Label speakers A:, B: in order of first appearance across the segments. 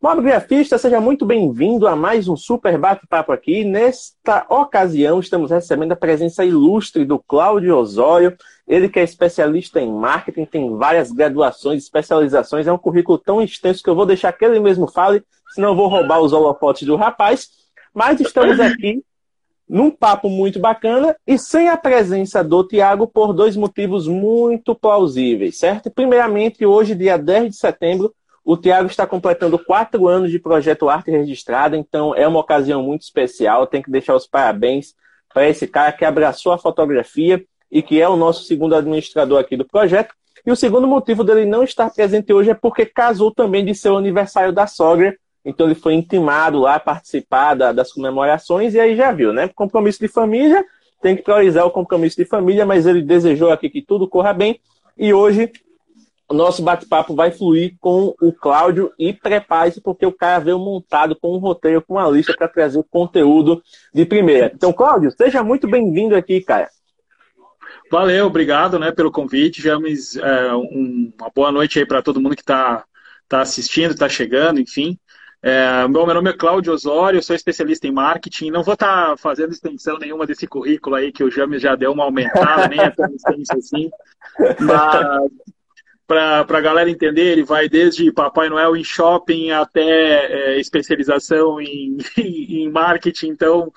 A: Mobigrafista, seja muito bem-vindo a mais um super bate-papo aqui. Nesta ocasião, estamos recebendo a presença ilustre do Cláudio Osório. Ele que é especialista em marketing, tem várias graduações, especializações, é um currículo tão extenso que eu vou deixar que ele mesmo fale, senão eu vou roubar os holofotes do rapaz. Mas estamos aqui num papo muito bacana e sem a presença do Tiago por dois motivos muito plausíveis, certo? Primeiramente, hoje, dia 10 de setembro, o Tiago está completando quatro anos de projeto Arte Registrada, então é uma ocasião muito especial. Tem que deixar os parabéns para esse cara que abraçou a fotografia e que é o nosso segundo administrador aqui do projeto. E o segundo motivo dele não estar presente hoje é porque casou também de seu aniversário da sogra. Então ele foi intimado lá a participar da, das comemorações e aí já viu, né? Compromisso de família, tem que priorizar o compromisso de família, mas ele desejou aqui que tudo corra bem. E hoje o nosso bate-papo vai fluir com o Cláudio e prepare-se porque o cara veio montado com um roteiro, com uma lista para trazer o conteúdo de primeira. Então, Cláudio, seja muito bem-vindo aqui, cara.
B: Valeu, obrigado né, pelo convite. James, é, um, uma boa noite aí para todo mundo que está tá assistindo, está chegando, enfim. É, meu, meu nome é Cláudio Osório, sou especialista em marketing. Não vou estar tá fazendo extensão nenhuma desse currículo aí que o James já deu uma aumentada, nem é tão extenso assim. Mas para a galera entender, ele vai desde Papai Noel em shopping até é, especialização em, em marketing. Então,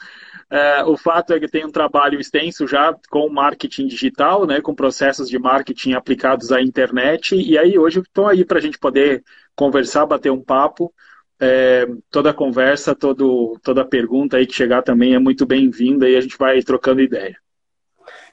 B: é, o fato é que tem um trabalho extenso já com marketing digital, né, com processos de marketing aplicados à internet. E aí, hoje, estou aí para a gente poder conversar, bater um papo. É, toda conversa, todo, toda pergunta aí que chegar também é muito bem-vinda e a gente vai trocando ideia.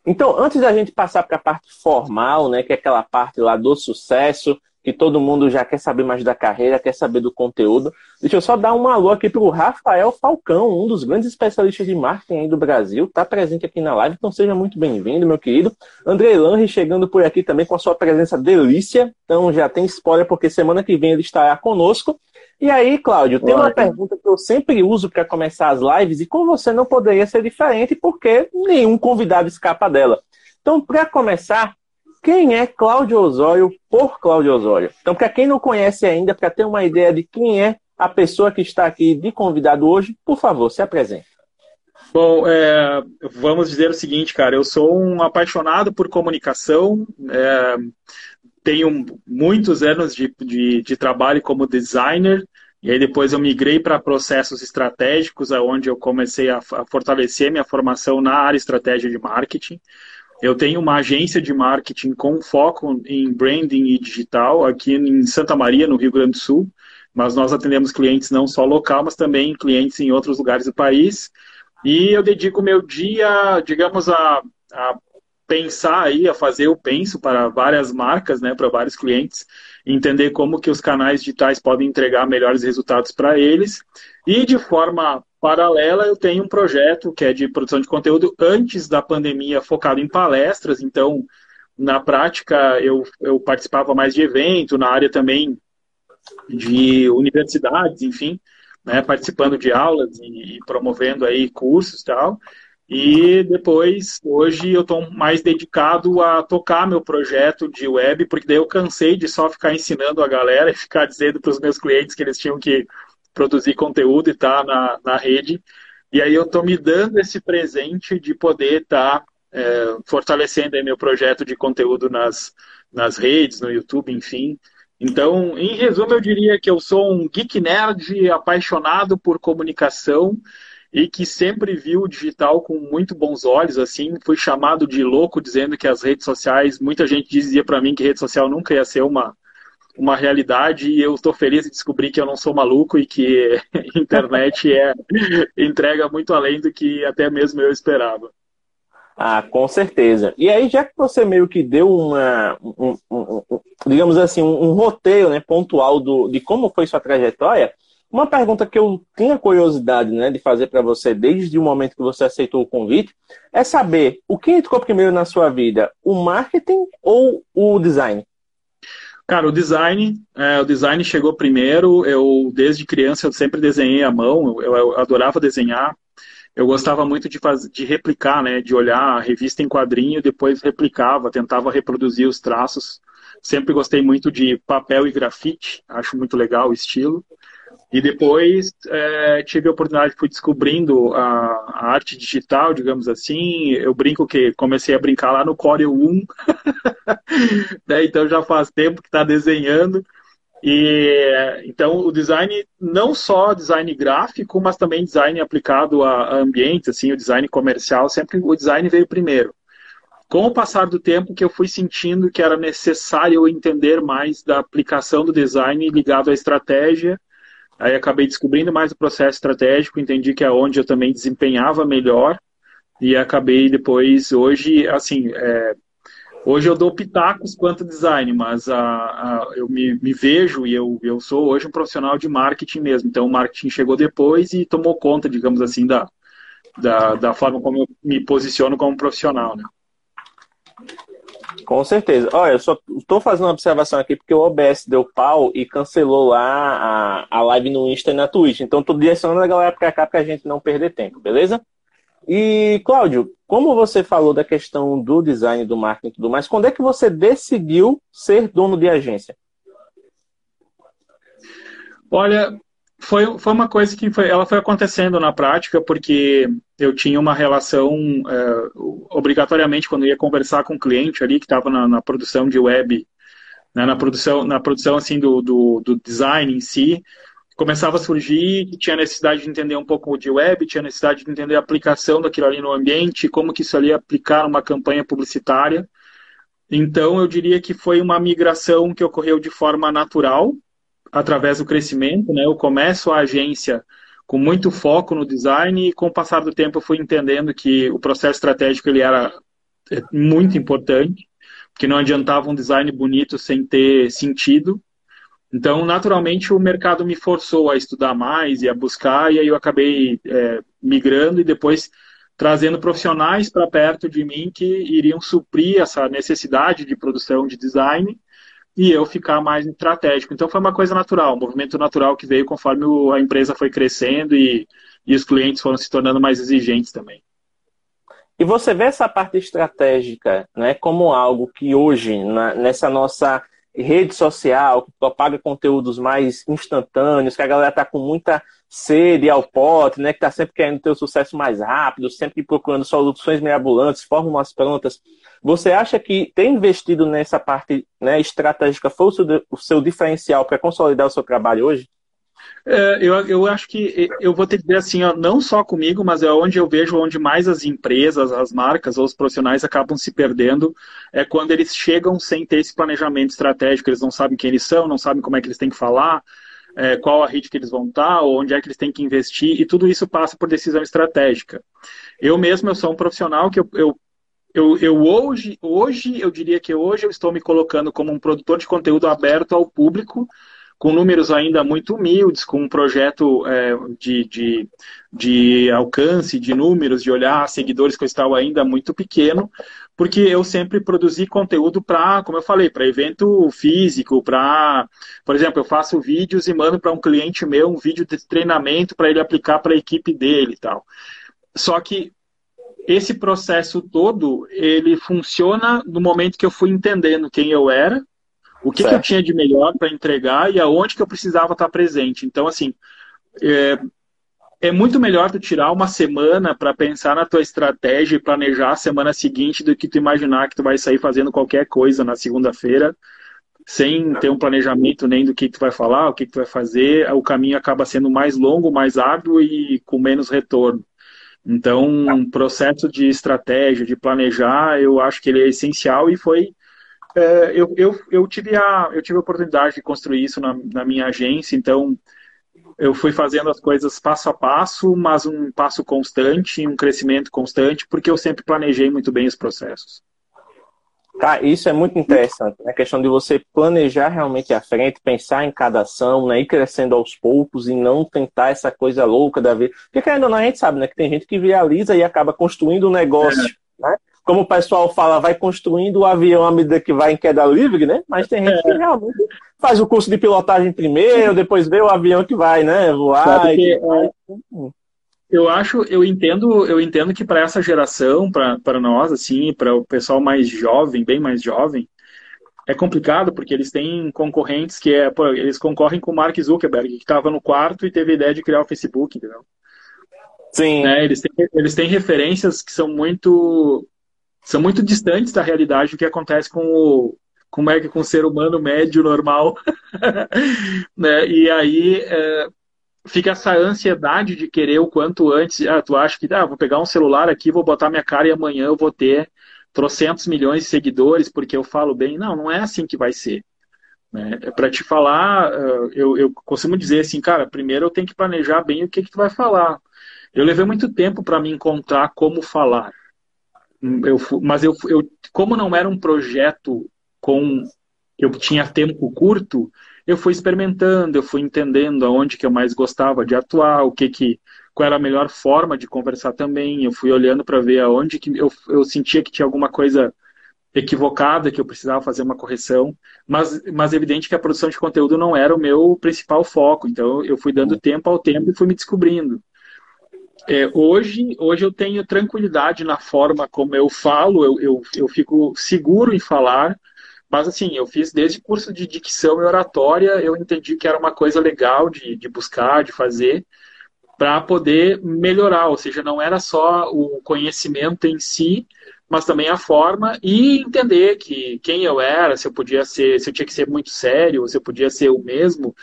A: Então, antes da gente passar para a parte formal, né, que é aquela parte lá do sucesso, que todo mundo já quer saber mais da carreira, quer saber do conteúdo, deixa eu só dar um alô aqui para o Rafael Falcão, um dos grandes especialistas de marketing aí do Brasil, está presente aqui na live, então seja muito bem-vindo, meu querido. André Lange chegando por aqui também com a sua presença delícia, então já tem spoiler porque semana que vem ele estará conosco. E aí, Cláudio, tem uma pergunta que eu sempre uso para começar as lives e com você não poderia ser diferente porque nenhum convidado escapa dela. Então, para começar, quem é Cláudio Osório por Cláudio Osório? Então, para quem não conhece ainda, para ter uma ideia de quem é a pessoa que está aqui de convidado hoje, por favor, se apresente.
B: Bom, é, vamos dizer o seguinte, cara, eu sou um apaixonado por comunicação, é, tenho muitos anos de, de, de trabalho como designer, e aí depois eu migrei para processos estratégicos, onde eu comecei a, a, fortalecer minha formação na área estratégia de marketing. Eu tenho uma agência de marketing com foco em branding e digital aqui em Santa Maria, no Rio Grande do Sul, mas nós atendemos clientes não só local, mas também clientes em outros lugares do país. E eu dedico meu dia, digamos, a, a pensar aí, a fazer o penso para várias marcas, né, para vários clientes, entender como que os canais digitais podem entregar melhores resultados para eles. E de forma paralela, eu tenho um projeto que é de produção de conteúdo antes da pandemia, focado em palestras. Então, na prática, eu, eu participava mais de evento, na área também de universidades, enfim, né, participando de aulas e, e promovendo aí cursos e tal. E depois, hoje, eu estou mais dedicado a tocar meu projeto de web, porque daí eu cansei de só ficar ensinando a galera e ficar dizendo para os meus clientes que eles tinham que produzir conteúdo e estar tá na, na rede. E aí eu estou me dando esse presente de poder estar tá, é, fortalecendo meu projeto de conteúdo nas, nas redes, no YouTube, enfim. Então, em resumo, eu diria que eu sou um geek nerd apaixonado por comunicação e que sempre viu o digital com muito bons olhos, assim, fui chamado de louco dizendo que as redes sociais, muita gente dizia para mim que rede social nunca ia ser uma uma realidade e eu estou feliz de descobrir que eu não sou maluco e que internet é entrega muito além do que até mesmo eu esperava.
A: Ah, com certeza. E aí, já que você meio que deu uma, um, um, um, digamos assim, um, roteiro né, pontual do, de como foi sua trajetória, uma pergunta que eu tinha curiosidade né, de fazer para você desde o momento que você aceitou o convite é saber o que entrou primeiro na sua vida, o marketing ou o design?
B: Cara, o design, é, o design chegou primeiro. Eu desde criança eu sempre desenhei à mão. Eu, eu adorava desenhar eu gostava muito de, fazer, de replicar, né, de olhar a revista em quadrinho, depois replicava, tentava reproduzir os traços. Sempre gostei muito de papel e grafite, acho muito legal o estilo. E depois é, tive a oportunidade, fui descobrindo a, a, arte digital, digamos assim. Eu brinco que comecei a brincar lá no Corel 1, né, então já faz tempo que está desenhando. E então o design não só design gráfico, mas também design aplicado a, a ambientes, assim, o design comercial, sempre o design veio primeiro. Com o passar do tempo que eu fui sentindo que era necessário entender mais da aplicação do design ligado à estratégia, aí acabei descobrindo mais o processo estratégico, entendi que é onde eu também desempenhava melhor e acabei depois hoje assim é, Hoje eu dou pitacos quanto design, mas a, a, eu me, me, vejo e eu, eu sou hoje um profissional de marketing mesmo. Então o marketing chegou depois e tomou conta, digamos assim, da, da, da forma como eu me posiciono como profissional. Né?
A: Com certeza. Olha, eu só estou fazendo uma observação aqui porque o OBS deu pau e cancelou lá a, a live no Insta e na Twitch. Então estou direcionando a galera para cá para a gente não perder tempo, beleza? E, Cláudio, como você falou da questão do design, do marketing e tudo mais, quando é que você decidiu ser dono de agência?
B: Olha, foi, foi uma coisa que foi, ela foi acontecendo na prática, porque eu tinha uma relação, é, obrigatoriamente, quando ia conversar com o um cliente ali, que estava na, na, produção de web, né, na produção, na produção assim, do, do, do design em si, começava a surgir, tinha necessidade de entender um pouco de web, tinha necessidade de entender a aplicação daquilo ali no ambiente, como que isso ali aplicar numa campanha publicitária. Então, eu diria que foi uma migração que ocorreu de forma natural, através do crescimento. Né? Eu começo a agência com muito foco no design e, com o passar do tempo, eu fui entendendo que o processo estratégico ele era é, muito importante, porque não adiantava um design bonito sem ter sentido. Então, naturalmente, o mercado me forçou a estudar mais e a buscar, e aí eu acabei é, migrando e depois trazendo profissionais para perto de mim que iriam suprir essa necessidade de produção de design e eu ficar mais estratégico. Então, foi uma coisa natural, um movimento natural que veio conforme a empresa foi crescendo e, e os clientes foram se tornando mais exigentes também.
A: E você vê essa parte estratégica né, como algo que hoje, na, nessa nossa rede social, que propaga conteúdos mais instantâneos, que a galera tá com muita sede ao pote, né? Que tá sempre querendo ter o sucesso mais rápido, sempre procurando soluções mirabolantes, fórmulas prontas. Você acha que ter investido nessa parte né, estratégica foi o seu, diferencial para consolidar o seu trabalho hoje?
B: É, eu, eu acho que eu vou ter que dizer assim, ó, não só comigo, mas é onde eu vejo onde mais as empresas, as marcas ou os profissionais acabam se perdendo, é quando eles chegam sem ter esse planejamento estratégico, eles não sabem quem eles são, não sabem como é que eles têm que falar, é, qual a rede que eles vão estar, onde é que eles têm que investir, e tudo isso passa por decisão estratégica. Eu mesmo, eu sou um profissional que eu, eu eu, eu, hoje, hoje, eu diria que hoje eu estou me colocando como um produtor de conteúdo aberto ao público, com números ainda muito humildes, com um projeto é, de, de, de alcance, de números, de olhar seguidores que eu estava ainda muito pequeno, porque eu sempre produzi conteúdo para, como eu falei, para evento físico, para, por exemplo, eu faço vídeos e mando para um cliente meu um vídeo de treinamento para ele aplicar para a equipe dele e tal. Só que esse processo todo, ele funciona no momento que eu fui entendendo quem eu era, o que, que eu tinha de melhor para entregar e aonde que eu precisava estar presente. Então, assim, é, é muito melhor tu tirar uma semana para pensar na tua estratégia e planejar a semana seguinte do que tu imaginar que tu vai sair fazendo qualquer coisa na segunda-feira sem ter um planejamento nem do que tu vai falar, o que tu vai fazer, o caminho acaba sendo mais longo, mais árduo e com menos retorno. Então, um processo de estratégia, de planejar, eu acho que ele é essencial e foi é, eu, eu, eu, tive a, eu tive a oportunidade de construir isso na, na minha agência, então eu fui fazendo as coisas passo a passo, mas um passo constante, um crescimento constante, porque eu sempre planejei muito bem os processos.
A: Cara, isso é muito interessante, né? A questão de você planejar realmente à frente, pensar em cada ação, né? Ir crescendo aos poucos e não tentar essa coisa louca da vida. Porque querendo ou não, a gente sabe, né? Que tem gente que viraliza e acaba construindo um negócio, é. né? Como o pessoal fala, vai construindo o avião à medida que vai em queda livre, né? Mas tem gente é. que realmente faz o curso de pilotagem primeiro, depois vê o avião que vai, né? Voar. Sabe que, é,
B: eu acho, eu entendo, eu entendo que para essa geração, para nós, assim, para o pessoal mais jovem, bem mais jovem, é complicado porque eles têm concorrentes que é, pô, eles concorrem com o Mark Zuckerberg, que estava no quarto e teve a ideia de criar o Facebook, entendeu? Sim. Né? Eles, têm, eles têm referências que são muito são muito distantes da realidade do que acontece com o como é que com o ser humano médio normal, né? E aí é, fica essa ansiedade de querer o quanto antes. Ah, tu acha que ah, vou pegar um celular aqui, vou botar minha cara e amanhã eu vou ter trocentos milhões de seguidores porque eu falo bem. Não, não é assim que vai ser. Né? É para te falar, ah, eu, eu costumo dizer assim, cara, primeiro eu tenho que planejar bem o que, que tu vai falar. Eu levei muito tempo para me encontrar como falar. Eu, mas eu, eu, como não era um projeto com eu tinha tempo curto, eu fui experimentando, eu fui entendendo aonde que eu mais gostava de atuar, o que que qual era a melhor forma de conversar também. Eu fui olhando para ver aonde que eu, eu sentia que tinha alguma coisa equivocada, que eu precisava fazer uma correção, mas, mas é evidente que a produção de conteúdo não era o meu principal foco, então eu fui dando tempo ao tempo e fui me descobrindo. É, hoje, hoje eu tenho tranquilidade na forma como eu falo, eu, eu, eu fico seguro em falar, mas assim, eu fiz desde curso de dicção e oratória, eu entendi que era uma coisa legal de, de buscar, de fazer, para poder melhorar, ou seja, não era só o conhecimento em si, mas também a forma e entender que quem eu era, se eu podia ser, se eu tinha que ser muito sério, se eu podia ser o mesmo.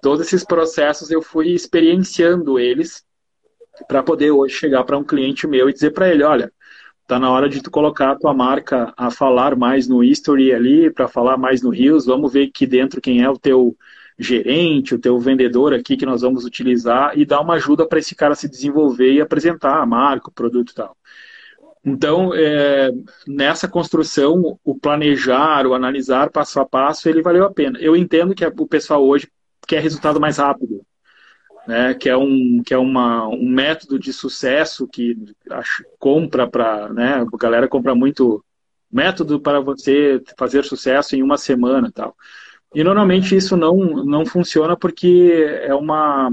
B: Todos esses processos eu fui experienciando eles para poder hoje chegar para um cliente meu e dizer para ele, olha, Tá na hora de tu colocar a tua marca a falar mais no history ali, para falar mais no Rios. Vamos ver aqui dentro quem é o teu gerente, o teu vendedor aqui que nós vamos utilizar e dar uma ajuda para esse cara se desenvolver e apresentar a marca, o produto e tal. Então, é, nessa construção, o planejar, o analisar passo a passo, ele valeu a pena. Eu entendo que o pessoal hoje quer resultado mais rápido né, que é um que é uma, um método de sucesso que acho, compra para, né, a galera compra muito método para você fazer sucesso em uma semana, tal. E normalmente isso não não funciona porque é uma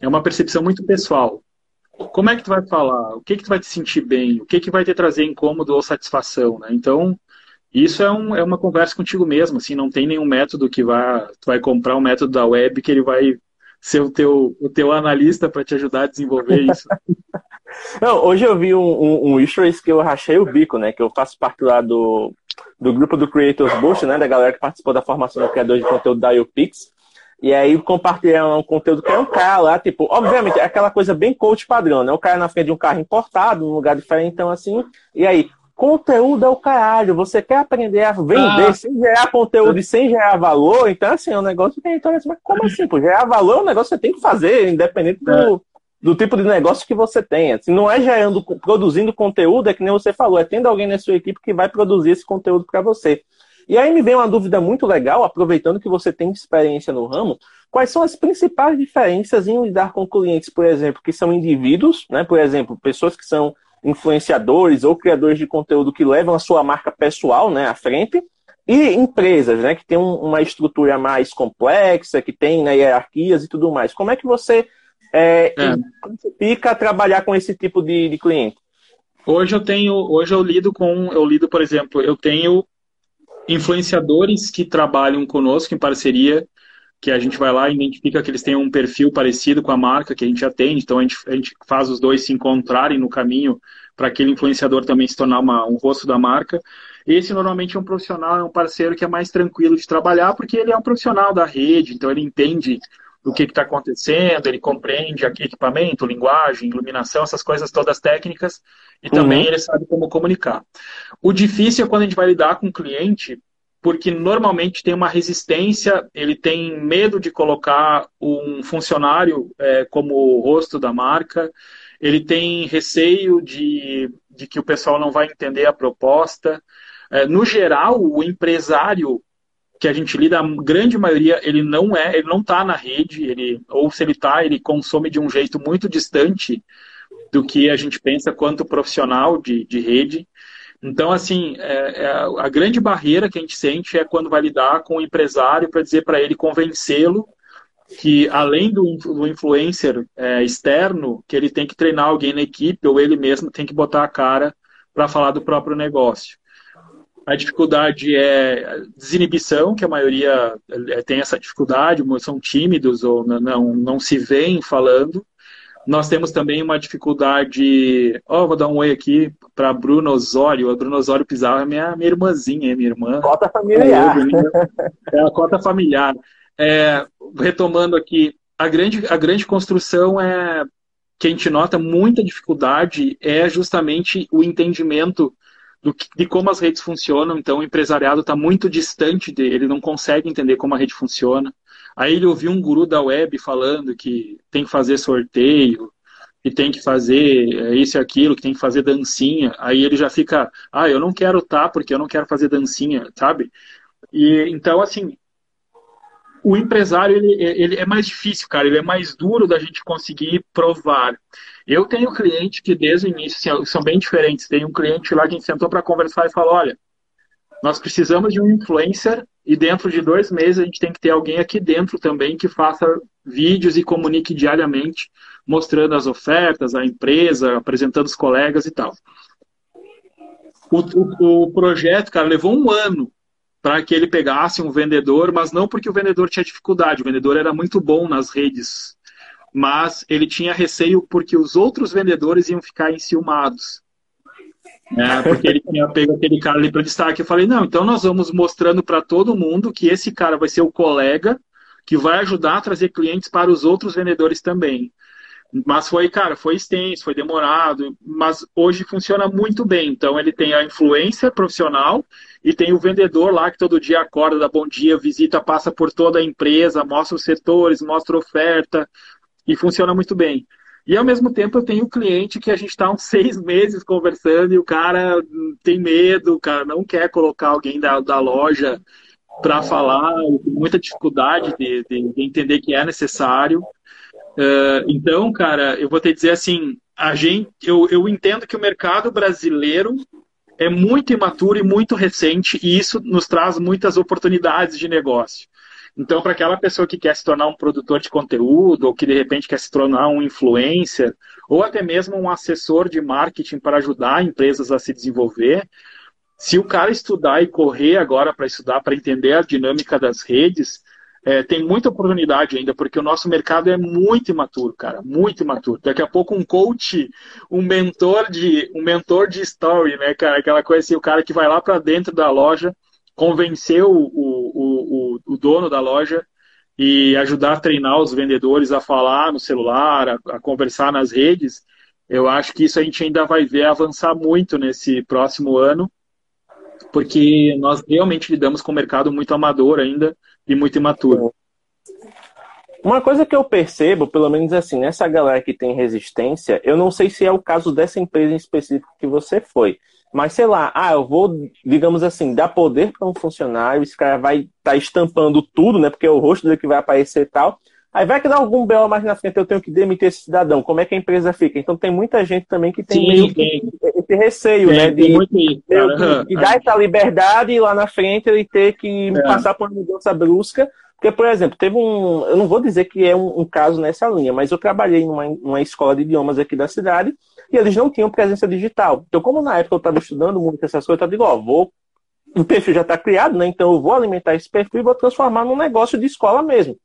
B: é uma percepção muito pessoal. Como é que tu vai falar? O que que tu vai te sentir bem? O que que vai te trazer incômodo ou satisfação, né? Então, isso é, um, é uma conversa contigo mesmo, assim, não tem nenhum método que vai, tu vai comprar um método da web que ele vai ser o teu, o teu analista para te ajudar a desenvolver isso.
A: Não, hoje eu vi um, um, um que eu rachei o bico, né? Que eu faço parte lá do, do grupo do Creators Boost, né? Da galera que participou da formação do criador de conteúdo da UPix. E aí compartilharam um conteúdo que é um cara lá, tipo, obviamente, é aquela coisa bem coach padrão, né? O cara na frente de um carro importado, num lugar diferente, então assim. E aí, Conteúdo é o caralho. Você quer aprender a vender ah. sem gerar conteúdo e sem gerar valor? Então, assim, é um negócio que a gente olha assim, mas como assim? Por gerar valor é um negócio que você tem que fazer, independente do, é. do tipo de negócio que você tenha. Assim, não é gerando, produzindo conteúdo, é que nem você falou, é tendo alguém na sua equipe que vai produzir esse conteúdo para você. E aí me vem uma dúvida muito legal, aproveitando que você tem experiência no ramo, quais são as principais diferenças em lidar com clientes, por exemplo, que são indivíduos, né? Por exemplo, pessoas que são influenciadores ou criadores de conteúdo que levam a sua marca pessoal né, à frente, e empresas né, que têm uma estrutura mais complexa, que tem né, hierarquias e tudo mais. Como é que você é, é. fica a trabalhar com esse tipo de, de cliente?
B: Hoje eu tenho, hoje eu lido com, eu lido, por exemplo, eu tenho influenciadores que trabalham conosco em parceria que a gente vai lá e identifica que eles têm um perfil parecido com a marca que a gente atende, então a gente, a gente faz os dois se encontrarem no caminho para aquele influenciador também se tornar uma, um rosto da marca. Esse normalmente é um profissional, é um parceiro que é mais tranquilo de trabalhar, porque ele é um profissional da rede, então ele entende o que está acontecendo, ele compreende equipamento, linguagem, iluminação, essas coisas todas técnicas, e também uhum. ele sabe como comunicar. O difícil é quando a gente vai lidar com o cliente porque normalmente tem uma resistência, ele tem medo de colocar um funcionário é, como o rosto da marca, ele tem receio de, de que o pessoal não vai entender a proposta. É, no geral, o empresário que a gente lida, a grande maioria, ele não é, ele não está na rede, ele, ou se ele está, ele consome de um jeito muito distante do que a gente pensa quanto profissional de, de rede. Então, assim, é, é, a grande barreira que a gente sente é quando vai lidar com o empresário para dizer para ele convencê-lo que, além do, do influencer é, externo, que ele tem que treinar alguém na equipe ou ele mesmo tem que botar a cara para falar do próprio negócio. A dificuldade é desinibição, que a maioria é, tem essa dificuldade, são tímidos ou não, não se veem falando. Nós temos também uma dificuldade. Ó, oh, vou dar um oi aqui para Bruna Osório. A Bruna Osório Pizarro é minha, minha irmãzinha, minha irmã.
A: Cota familiar.
B: É, é a cota familiar. É, retomando aqui, a grande, a grande construção é que a gente nota muita dificuldade é justamente o entendimento do, de como as redes funcionam. Então, o empresariado está muito distante dele, ele não consegue entender como a rede funciona. Aí ele ouviu um guru da web falando que tem que fazer sorteio, que tem que fazer é, isso e aquilo, que tem que fazer dancinha. Aí ele já fica, ah, eu não quero tá porque eu não quero fazer dancinha, sabe? E então assim, o empresário ele, ele é mais difícil, cara, ele é mais duro da gente conseguir provar. Eu tenho cliente que desde o início assim, são bem diferentes. Tem um cliente lá que a gente sentou para conversar e falou, olha, nós precisamos de um influencer e dentro de dois meses a gente tem que ter alguém aqui dentro também que faça vídeos e comunique diariamente, mostrando as ofertas, a empresa, apresentando os colegas e tal. O, o, o projeto, cara, levou um ano para que ele pegasse um vendedor, mas não porque o vendedor tinha dificuldade, o vendedor era muito bom nas redes, mas ele tinha receio porque os outros vendedores iam ficar enciumados. É, porque ele tinha pego aquele cara ali para destaque. Eu falei, não, então nós vamos mostrando para todo mundo que esse cara vai ser o colega que vai ajudar a trazer clientes para os outros vendedores também. Mas foi, cara, foi extenso, foi demorado, mas hoje funciona muito bem. Então ele tem a influência profissional e tem o vendedor lá que todo dia acorda, dá bom dia, visita, passa por toda a empresa, mostra os setores, mostra oferta e funciona muito bem. E ao mesmo tempo eu tenho cliente que a gente está uns seis meses conversando e o cara tem medo, o cara não quer colocar alguém da, da loja para falar, tem muita dificuldade de, de, de, entender que é necessário. Uh, então, cara, eu vou te dizer assim, a gente, eu, eu entendo que o mercado brasileiro é muito imaturo e muito recente e isso nos traz muitas oportunidades de negócio. Então, para aquela pessoa que quer se tornar um produtor de conteúdo, ou que de repente quer se tornar um influencer, ou até mesmo um assessor de marketing para ajudar empresas a se desenvolver, se o cara estudar e correr agora para estudar, para entender a dinâmica das redes, é, tem muita oportunidade ainda, porque o nosso mercado é muito imaturo, cara, muito imaturo. Daqui a pouco um coach, um mentor de um mentor de story, né, cara, aquela coisa assim, o cara que vai lá para dentro da loja, convencer o, o, o, dono da loja e ajudar a treinar os vendedores a falar no celular, a, a conversar nas redes, eu acho que isso a gente ainda vai ver avançar muito nesse próximo ano, porque nós realmente lidamos com um mercado muito amador ainda e muito imaturo.
A: Uma coisa que eu percebo, pelo menos assim, nessa galera que tem resistência, eu não sei se é o caso dessa empresa em específico que você foi, mas sei lá, ah, eu vou, digamos assim, dar poder para um funcionário, esse cara vai estar tá estampando tudo, né? Porque é o rosto dele que vai aparecer e tal. Aí vai que dá algum belo mais na frente, eu tenho que demitir esse cidadão. Como é que a empresa fica? Então tem muita gente também que tem Sim, meio tem. esse receio, tem, né? De, de, de, dar essa liberdade e lá na frente ele ter que é. passar por uma mudança brusca. Porque, por exemplo, teve um. Eu não vou dizer que é um, um caso nessa linha, mas eu trabalhei numa, numa escola de idiomas aqui da cidade e eles não tinham presença digital. Então, como na época eu estava estudando muito essas coisas, eu digo, ó, vou, o perfil já está criado, né? Então eu vou alimentar esse perfil e vou transformar num negócio de escola mesmo.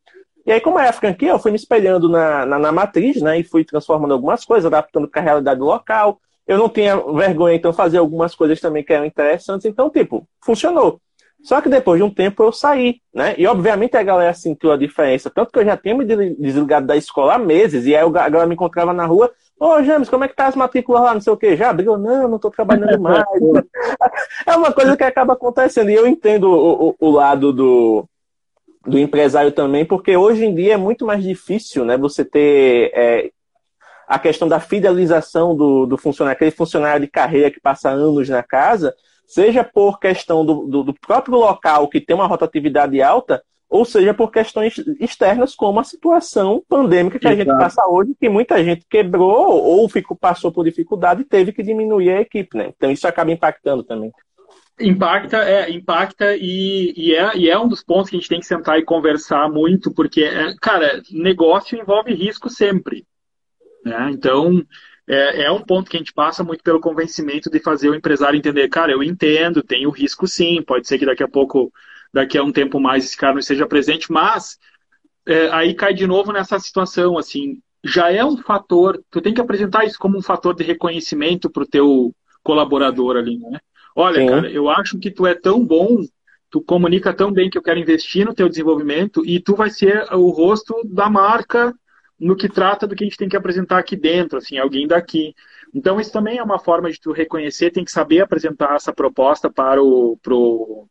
A: E aí, como é a franquia, eu fui me espelhando na, na, na matriz, né? E fui transformando algumas coisas, adaptando para a realidade local. Eu não tinha vergonha, então, fazer algumas coisas também que eram interessantes. Então, tipo, funcionou. Só que depois de um tempo eu saí, né? E obviamente a galera sentiu a diferença. Tanto que eu já tinha me desligado da escola há meses, e aí a galera me encontrava na rua, Ô, James, como é que tá as matrículas lá? Não sei o quê. Já abriu? Não, não tô trabalhando mais. é uma coisa que acaba acontecendo. E eu entendo o, o, o lado do, do empresário também, porque hoje em dia é muito mais difícil, né? Você ter é, a questão da fidelização do, do funcionário, aquele funcionário de carreira que passa anos na casa, seja por questão do, do, do próprio local que tem uma rotatividade alta, ou seja por questões externas, como a situação pandêmica que Exato. a gente passa hoje, que muita gente quebrou ou ficou, passou por dificuldade e teve que diminuir a equipe, né? Então isso acaba impactando também.
B: Impacta, é, impacta e, e, é, e é um dos pontos que a gente tem que sentar e conversar muito, porque, é, cara, negócio envolve risco sempre. Né? Então, é, é, um ponto que a gente passa muito pelo convencimento de fazer o empresário entender, cara, eu entendo, tem o risco sim, pode ser que daqui a pouco, daqui a um tempo mais, esse cara não esteja presente, mas é, aí cai de novo nessa situação, assim, já é um fator, tu tem que apresentar isso como um fator de reconhecimento para o teu colaborador ali, né? Olha, sim. cara, eu acho que tu é tão bom, tu comunica tão bem que eu quero investir no teu desenvolvimento e tu vai ser o rosto da marca no que trata do que a gente tem que apresentar aqui dentro, assim, alguém daqui. Então, isso também é uma forma de tu reconhecer, tem que saber apresentar essa proposta para o pro,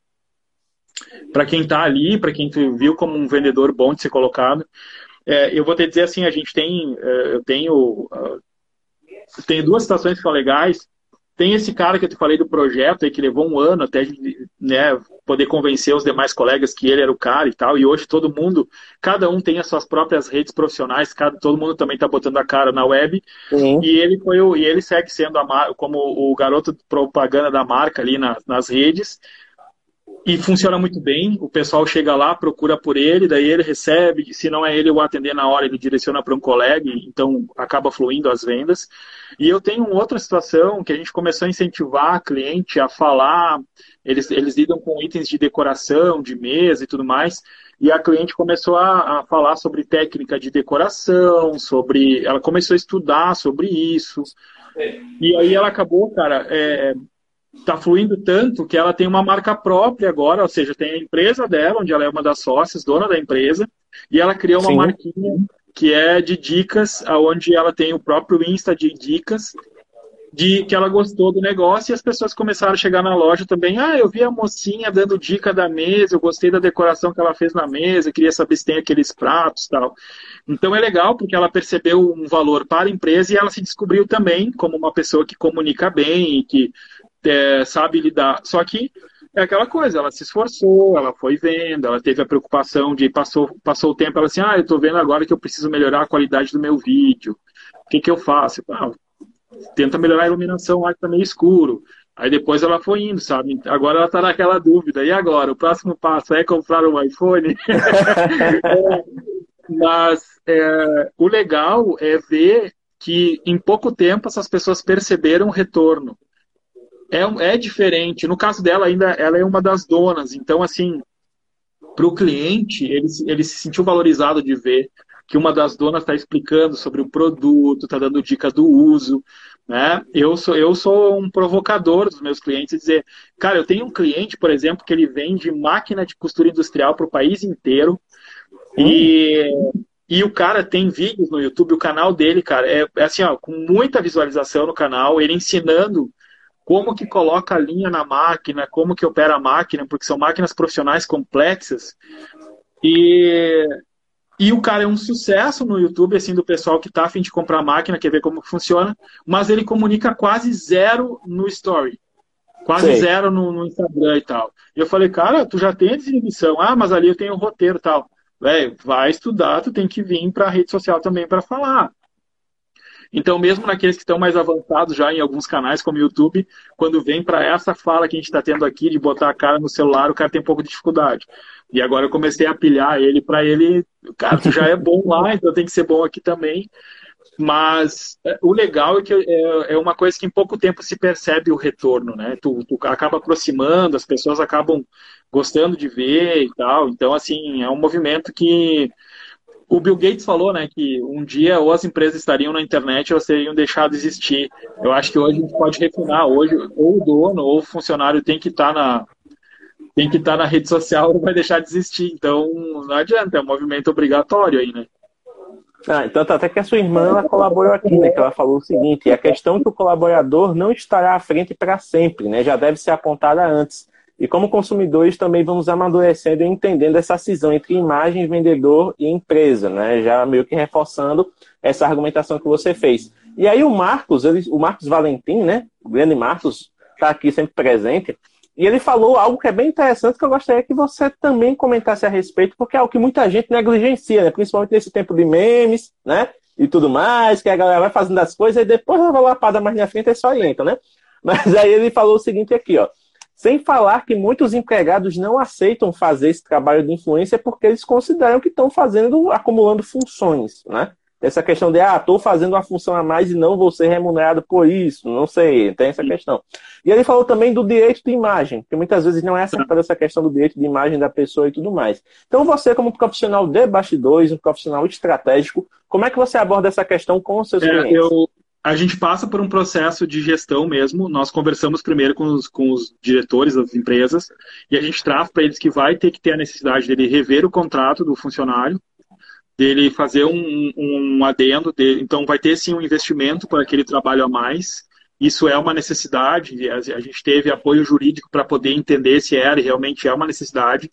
B: para quem está ali, para quem tu viu como um vendedor bom de ser colocado. É, eu vou te dizer assim, a gente tem, é, eu tenho, uh, tenho duas situações que são legais. Tem esse cara que eu te falei do projeto aí, que levou um ano até né, poder convencer os demais colegas que ele era o cara e tal. E hoje todo mundo, cada um tem as suas próprias redes profissionais, cada, todo mundo também está botando a cara na web. Uhum. E ele foi o, e ele segue sendo a, como o garoto de propaganda da marca ali na, nas redes e funciona muito bem. O pessoal chega lá, procura por ele, daí ele recebe. Se não é ele o atender na hora, ele direciona para um colega, então acaba fluindo as vendas. E eu tenho outra situação que a gente começou a incentivar a cliente a falar. Eles, eles lidam com itens de decoração, de mesa e tudo mais. E a cliente começou a, a falar sobre técnica de decoração, sobre. Ela começou a estudar sobre isso. E aí ela acabou, cara, é, está fluindo tanto que ela tem uma marca própria agora, ou seja, tem a empresa dela, onde ela é uma das sócias, dona da empresa, e ela criou uma Sim. marquinha que é de dicas, onde ela tem o próprio Insta de dicas, de que ela gostou do negócio e as pessoas começaram a chegar na loja também. Ah, eu vi a mocinha dando dica da mesa, eu gostei da decoração que ela fez na mesa, queria saber se tem aqueles pratos tal. Então é legal porque ela percebeu um valor para a empresa e ela se descobriu também como uma pessoa que comunica bem e que é, sabe lidar. Só que é aquela coisa, ela se esforçou, ela foi vendo, ela teve a preocupação de passou, passou o tempo, ela assim, ah, eu estou vendo agora que eu preciso melhorar a qualidade do meu vídeo. O que, que eu faço? Ah, tenta melhorar a iluminação lá que tá meio escuro. Aí depois ela foi indo, sabe? Agora ela está naquela dúvida. E agora? O próximo passo é comprar um iPhone? é, mas é, o legal é ver que em pouco tempo essas pessoas perceberam o retorno é, é diferente. No caso dela, ainda ela é uma das donas. Então, assim, para o cliente, ele, ele se sentiu valorizado de ver que uma das donas está explicando sobre o produto, está dando dicas do uso. Né? Eu, sou, eu sou um provocador dos meus clientes dizer, cara, eu tenho um cliente, por exemplo, que ele vende máquina de costura industrial para o país inteiro. E, e o cara tem vídeos no YouTube, o canal dele, cara, é, é assim, ó, com muita visualização no canal, ele ensinando como que coloca a linha na máquina, como que opera a máquina, porque são máquinas profissionais complexas. E, e o cara é um sucesso no YouTube, assim, do pessoal que está a fim de comprar a máquina, quer ver como funciona, mas ele comunica quase zero no Story. Quase Sei. zero no, no, Instagram e tal. E eu falei, cara, tu já tem a desinibição. Ah, mas ali eu tenho o um roteiro e tal. Véio, vai estudar, tu tem que vir para a rede social também para falar. Então, mesmo naqueles que estão mais avançados já em alguns canais, como o YouTube, quando vem para essa fala que a gente está tendo aqui de botar a cara no celular, o cara tem um pouco de dificuldade. E agora eu comecei a pilhar ele para ele, cara, tu já é bom lá, então tem que ser bom aqui também. Mas é, o legal é que é, é, uma coisa que em pouco tempo se percebe o retorno, né? Tu, tu, acaba aproximando, as pessoas acabam gostando de ver e tal. Então, assim, é um movimento que o Bill Gates falou, né, que um dia ou as empresas estariam na internet ou elas teriam deixado de existir. Eu acho que hoje a gente pode refinar. Hoje, ou o dono ou o funcionário tem que estar tá na tem que estar tá na rede social ou vai deixar de existir. Então, não adianta, é um movimento obrigatório aí, né?
A: Ah, então até que a sua irmã ela colaborou aqui, né? Que ela falou o seguinte: a questão é que o colaborador não estará à frente para sempre, né? Já deve ser apontada antes. E como consumidores também vamos amadurecendo e entendendo essa cisão entre imagem, vendedor e empresa, né? Já meio que reforçando essa argumentação que você fez. E aí o Marcos, ele, o Marcos Valentim, né? O grande Marcos, está aqui sempre presente. E ele falou algo que é bem interessante que eu gostaria que você também comentasse a respeito, porque é algo que muita gente negligencia, né? principalmente nesse tempo de memes, né? E tudo mais, que a galera vai fazendo as coisas e depois vai lapada mais na frente e só entra, né? Mas aí ele falou o seguinte aqui, ó. Sem falar que muitos empregados não aceitam fazer esse trabalho de influência porque eles consideram que estão fazendo, acumulando funções, né? essa questão de, ah, estou fazendo uma função a mais e não vou ser remunerado por isso, não sei, tem essa questão. E ele falou também do direito de imagem, que muitas vezes não é aceitada essa questão do direito de imagem da pessoa e tudo mais. Então você, como profissional de bastidores, um profissional estratégico, como é que você aborda essa questão com os seus é, clientes?
B: Eu, a gente passa por um processo de gestão mesmo. Nós conversamos primeiro com os, com os diretores das empresas e a gente traz para eles que vai ter que ter a necessidade dele rever o contrato do funcionário, dele fazer um, um adendo, de, então vai ter sim um investimento para aquele trabalho a mais. Isso é uma necessidade, a, gente teve apoio jurídico para poder entender se era e realmente é uma necessidade.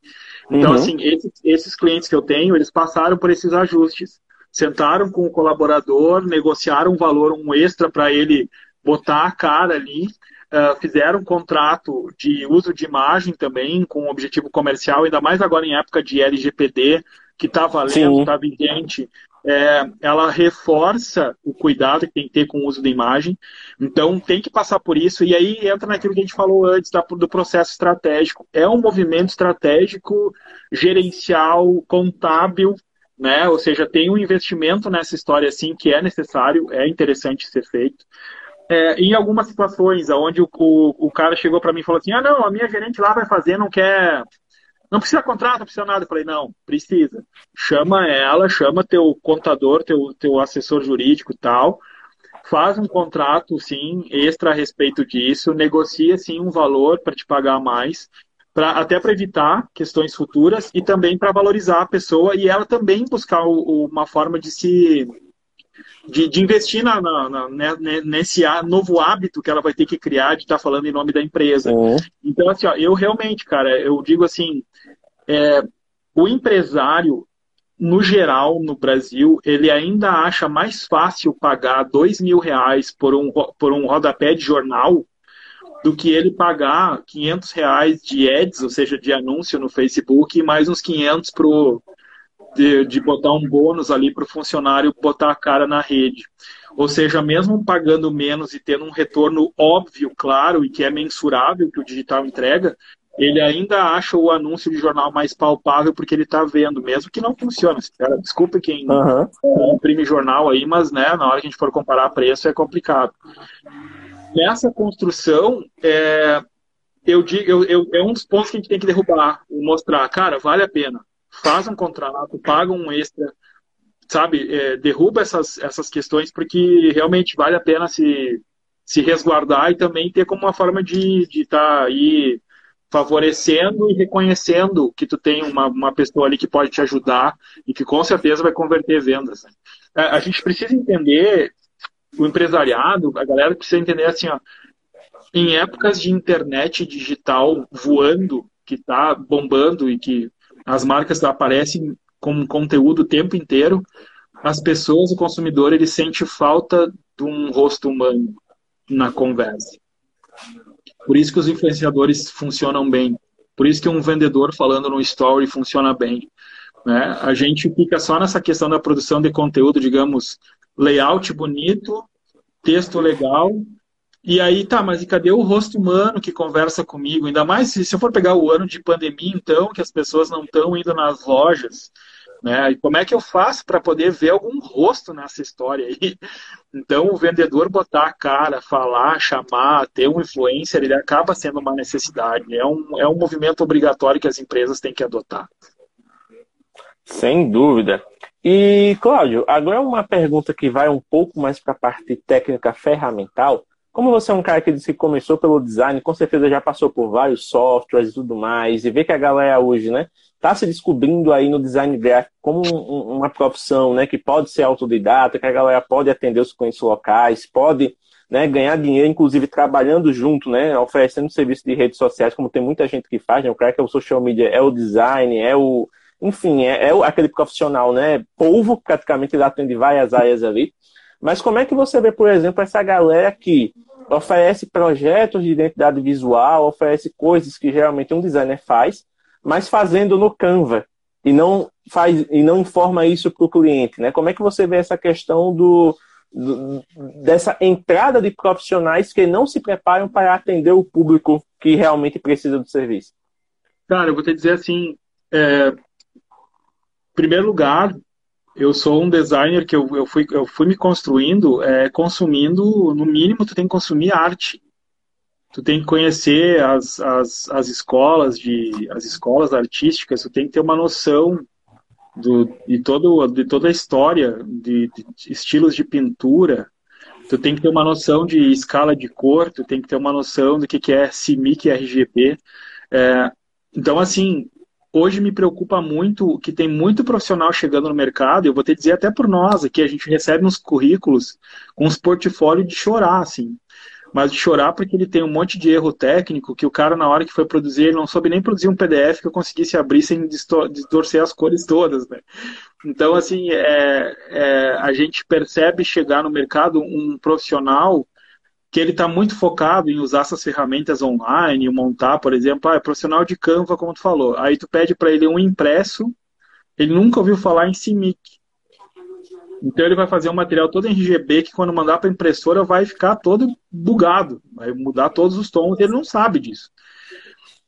B: Então, uhum. assim, esses, esses clientes que eu tenho, eles passaram por esses ajustes. Sentaram com o colaborador, negociaram um valor, um extra para ele botar a cara ali, Uh, fizeram um contrato de uso de imagem também, com objetivo comercial, ainda mais agora em época de LGPD, que está valendo, está vigente, é, ela reforça o cuidado que tem que ter com o uso da imagem. Então, tem que passar por isso. E aí entra naquilo que a gente falou antes da, do processo estratégico. É um movimento estratégico, gerencial, contábil, né? Ou seja, tem um investimento nessa história assim que é necessário, é interessante ser feito. É, em algumas situações, onde o, o, o cara chegou para mim e falou assim: ah, não, a minha gerente lá vai fazer, não quer não precisa contrato, não precisa nada. Eu falei, não, precisa. Chama ela, chama teu contador, teu, teu assessor jurídico e tal. Faz um contrato, sim, extra a respeito disso. Negocia, sim, um valor para te pagar mais. Pra, até para evitar questões futuras e também para valorizar a pessoa e ela também buscar o, uma forma de se de, de investir na, na, na, né, nesse novo hábito que ela vai ter que criar de estar tá falando em nome da empresa. Uhum. Então, assim, ó, eu realmente, cara, eu digo assim, é, o empresário, no geral, no Brasil, ele ainda acha mais fácil pagar dois mil reais por um, por um rodapé de jornal do que ele pagar 500 reais de ads, ou seja, de anúncio no Facebook, e mais uns 500 pro, de, de botar um bônus ali para o funcionário botar a cara na rede. Ou seja, mesmo pagando menos e tendo um retorno óbvio, claro e que é mensurável que o digital entrega, ele ainda acha o anúncio de jornal mais palpável porque ele está vendo, mesmo que não funcione. Desculpa quem uhum. imprime jornal aí, mas né, na hora que a gente for comparar preço é complicado. Nessa construção, é, eu digo, eu, eu, é um dos pontos que a gente tem que derrubar, mostrar, cara, vale a pena faz um contrato, paga um extra, sabe? É, derruba essas, essas questões porque realmente vale a pena se, se resguardar e também ter como uma forma de estar tá aí favorecendo e reconhecendo que tu tem uma, uma pessoa ali que pode te ajudar e que com certeza vai converter vendas. Né? É, a gente precisa entender o empresariado, a galera precisa entender assim, ó, em épocas de internet digital voando, que está bombando e que as marcas aparecem com conteúdo o tempo inteiro, as pessoas, o consumidor, ele sente falta de um rosto humano na conversa. Por isso que os influenciadores funcionam bem. Por isso que um vendedor falando no story funciona bem. Né? A gente fica só nessa questão da produção de conteúdo, digamos, layout bonito, texto legal, e aí, tá, mas e cadê o rosto humano que conversa comigo? Ainda mais se, se eu for pegar o ano de pandemia, então, que as pessoas não estão indo nas lojas, né? E como é que eu faço para poder ver algum rosto nessa história aí? Então, o vendedor botar a cara, falar, chamar, ter um influencer, ele acaba sendo uma necessidade. É um, é um movimento obrigatório que as empresas têm que adotar.
A: Sem dúvida. E, Cláudio, agora uma pergunta que vai um pouco mais para a parte técnica ferramental. Como você é um cara que disse que começou pelo design, com certeza já passou por vários softwares e tudo mais, e vê que a galera hoje, né, está se descobrindo aí no design gráfico como um, uma profissão né, que pode ser autodidata, que a galera pode atender os clientes locais, pode né, ganhar dinheiro, inclusive trabalhando junto, né, oferecendo serviço de redes sociais, como tem muita gente que faz, né, o cara que é o social media, é o design, é o, enfim, é, é aquele profissional, né, polvo, praticamente ele atende várias áreas ali. Mas como é que você vê, por exemplo, essa galera que oferece projetos de identidade visual, oferece coisas que geralmente um designer faz, mas fazendo no Canva e não faz e não informa isso para o cliente, né? Como é que você vê essa questão do dessa entrada de profissionais que não se preparam para atender o público que realmente precisa do serviço?
B: Cara, eu vou te dizer assim, é, primeiro lugar, eu sou um designer que eu, eu, fui, eu fui me construindo é, consumindo, no mínimo, tu tem que consumir arte. Tu tem que conhecer as, as, as escolas de as escolas artísticas, tu tem que ter uma noção do, de, todo, de toda a história de, de, estilos de pintura, tu tem que ter uma noção de escala de cor, tu tem que ter uma noção do que, que é CMYK e RGB. É, então, assim, hoje me preocupa muito que tem muito profissional chegando no mercado, eu vou te dizer até por nós aqui, a gente recebe uns currículos com uns portfólios de chorar, assim mas de chorar porque ele tem um monte de erro técnico que o cara, na hora que foi produzir, ele não soube nem produzir um PDF que eu conseguisse abrir sem distorcer as cores todas, né? Então, assim, é, é, a gente percebe chegar no mercado um profissional que ele está muito focado em usar essas ferramentas online, montar, por exemplo, ah, é profissional de Canva, como tu falou. Aí tu pede para ele um impresso, ele nunca ouviu falar em CIMIC. Então ele vai fazer um material todo em RGB que quando mandar para a impressora vai ficar todo bugado, vai mudar todos os tons, ele não sabe disso.